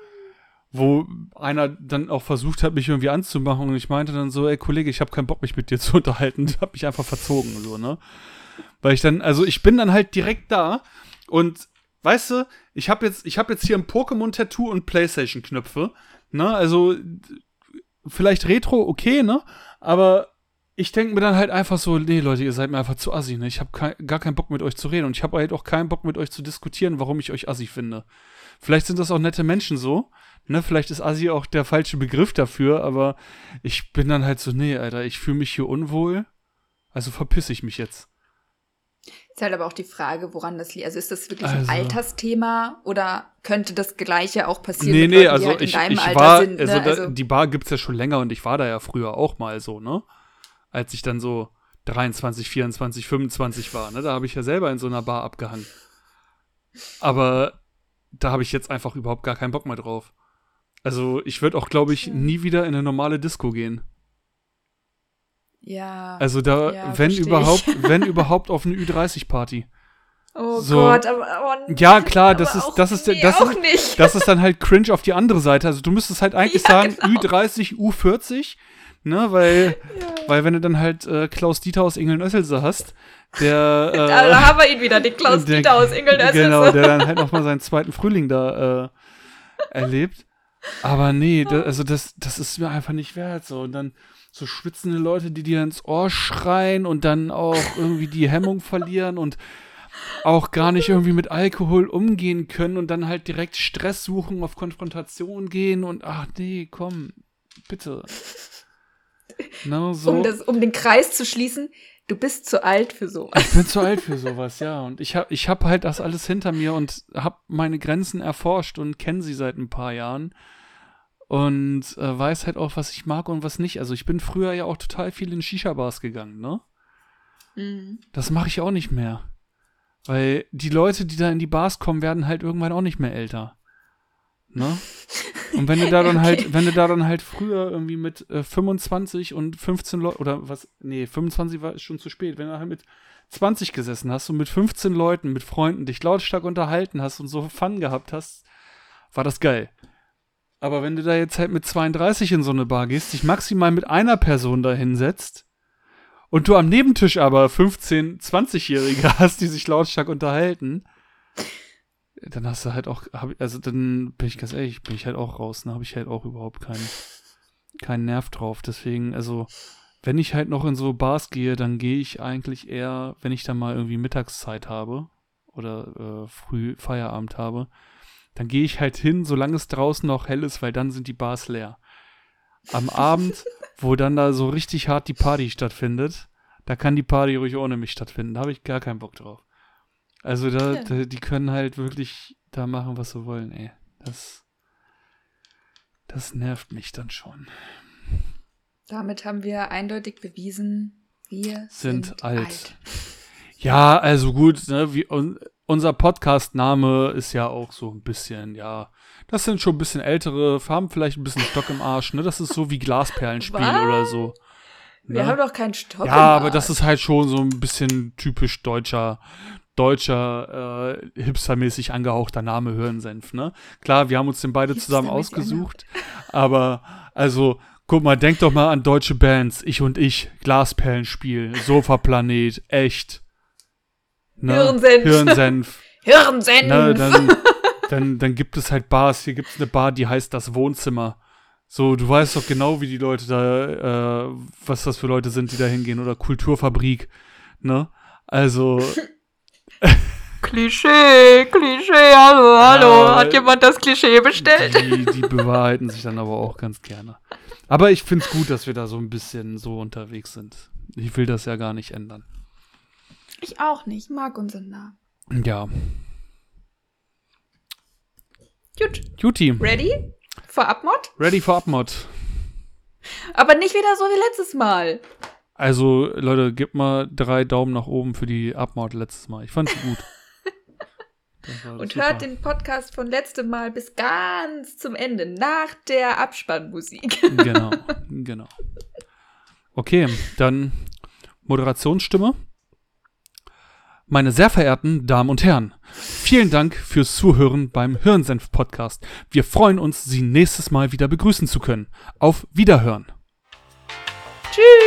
wo einer dann auch versucht hat, mich irgendwie anzumachen und ich meinte dann so, ey Kollege, ich habe keinen Bock, mich mit dir zu [laughs] unterhalten, ich habe mich einfach verzogen, so, ne? Weil ich dann, also ich bin dann halt direkt da und weißt du, ich habe jetzt, ich jetzt hier ein Pokémon-Tattoo und Playstation-Knöpfe, ne? Also vielleicht Retro, okay, ne? Aber ich denke mir dann halt einfach so, nee, Leute, ihr seid mir einfach zu assi, ne? Ich habe kein, gar keinen Bock mit euch zu reden und ich habe halt auch keinen Bock mit euch zu diskutieren, warum ich euch assi finde. Vielleicht sind das auch nette Menschen so, ne? Vielleicht ist assi auch der falsche Begriff dafür, aber ich bin dann halt so, nee, Alter, ich fühle mich hier unwohl, also verpiss ich mich jetzt. Ist halt aber auch die Frage, woran das liegt. Also ist das wirklich Also- ein Altersthema oder könnte das Gleiche auch passieren? Nee, nee, Leuten, also die halt in ich, deinem ich Alter war, sind, ne? also, da, also die Bar gibt's ja schon länger und ich war da ja früher auch mal so, ne? Als ich dann so 23, 24, 25 war, ne? Da habe ich ja selber in so einer Bar abgehangen. Aber da habe ich jetzt einfach überhaupt gar keinen Bock mehr drauf. Also ich würde auch, glaube ich, nie wieder in eine normale Disco gehen. ja. Also da, Ja, wenn versteh ich. überhaupt, [laughs] wenn überhaupt auf eine Ü30-Party. oh so- Gott, aber oh, Ja, klar, das ist- das ist nee, das ist- nicht. Das ist dann halt cringe auf die andere Seite. Also du müsstest halt eigentlich Ja, sagen, genau. Ü30, U40, ne, weil, [laughs] Ja. weil wenn du dann halt äh, Klaus Dieter aus Ingeln-Össelse hast, der, [laughs] da, äh, da haben wir ihn wieder, den Klaus der- Dieter aus Ingel. Das genau, der dann halt nochmal seinen zweiten Frühling da äh, erlebt. Aber nee, da, also das, das ist mir einfach nicht wert. So. Und dann so schwitzende Leute, die dir ins Ohr schreien und dann auch [laughs] irgendwie die Hemmung verlieren und auch gar nicht irgendwie mit Alkohol umgehen können und dann halt direkt Stress suchen, auf Konfrontation gehen und ach nee, komm, bitte. [laughs] Na, so. um, das, um den Kreis zu schließen, du bist zu alt für sowas. Ich bin zu alt für sowas, ja. Und ich habe ich hab halt das alles hinter mir und habe meine Grenzen erforscht und kenne sie seit ein paar Jahren. Und äh, weiß halt auch, was ich mag und was nicht. Also ich bin früher ja auch total viel in Shisha-Bars gegangen, ne? Mhm. Das mache ich auch nicht mehr. Weil die Leute, die da in die Bars kommen, werden halt irgendwann auch nicht mehr älter. Ne? Und wenn du da [laughs] dann Okay. halt, wenn du da dann halt früher irgendwie mit äh, 25 und 15 Leuten, oder was, nee, 25 war ist schon zu spät, wenn du halt mit 20 gesessen hast und mit 15 Leuten, mit Freunden dich lautstark unterhalten hast und so Fun gehabt hast, war das geil. Aber wenn du da jetzt halt mit 32 in so eine Bar gehst, dich maximal mit einer Person da hinsetzt und du am Nebentisch aber 15, 20-Jährige [laughs] hast, die sich lautstark unterhalten, dann hast du halt auch, hab, also dann bin ich ganz ehrlich, bin ich halt auch raus, dann habe ich halt auch überhaupt keinen, keinen Nerv drauf. Deswegen, also, wenn ich halt noch in so Bars gehe, dann gehe ich eigentlich eher, wenn ich dann mal irgendwie Mittagszeit habe oder äh, früh Feierabend habe, dann gehe ich halt hin, solange es draußen noch hell ist, weil dann sind die Bars leer. Am [laughs] Abend, wo dann da so richtig hart die Party stattfindet, da kann die Party ruhig ohne mich stattfinden. Da habe ich gar keinen Bock drauf. Also da, Ja. da, die können halt wirklich da machen, was sie wollen, ey. Das, Das nervt mich dann schon. Damit haben wir eindeutig bewiesen, wir Sind sind, alt. alt. Ja, also gut, ne, wie, un, unser Podcast-Name ist ja auch so ein bisschen, ja, das sind schon ein bisschen ältere, haben vielleicht ein bisschen Stock im Arsch, ne? Das ist so wie Glasperlenspiel oder so. Wir ne? haben doch keinen Stock. Ja, im aber das Arsch. ist halt schon so ein bisschen typisch deutscher, deutscher, äh, hipstermäßig angehauchter Name Hirnsenf, ne? Klar, wir haben uns den beide zusammen ausgesucht, aber also, guck mal, denk doch mal an deutsche Bands, ich und ich, Glasperlenspiel, Sofaplanet, echt. Ne? Hirnsenf. Hirnsenf. Hirnsenf. [laughs] ne, dann, dann, dann gibt es halt Bars. Hier gibt es eine Bar, die heißt das Wohnzimmer. So, du weißt doch genau, wie die Leute da, äh, was das für Leute sind, die da hingehen. Oder Kulturfabrik, ne? Also, Klischee, Klischee, hallo, hallo. Ja, Hat jemand das Klischee bestellt? die, die bewahrheiten sich dann aber auch ganz gerne. Aber ich finde es gut, dass wir da so ein bisschen so unterwegs sind. Ich will das ja gar nicht ändern. Ich auch nicht, mag unseren Namen. Ja. Gut, Juti, ready? For Abmod? ready for Upmod. Aber nicht wieder so wie letztes Mal. Also, Leute, gebt mal drei Daumen nach oben für die Upmod letztes Mal. Ich fand sie gut. [laughs] Und super. hört den Podcast von letztem Mal bis ganz zum Ende, nach der Abspannmusik. Genau, [laughs] genau. Okay, dann Moderationsstimme. Meine sehr verehrten Damen und Herren, vielen Dank fürs Zuhören beim Hirnsenf-Podcast. Wir freuen uns, Sie nächstes Mal wieder begrüßen zu können. Auf Wiederhören. Tschüss!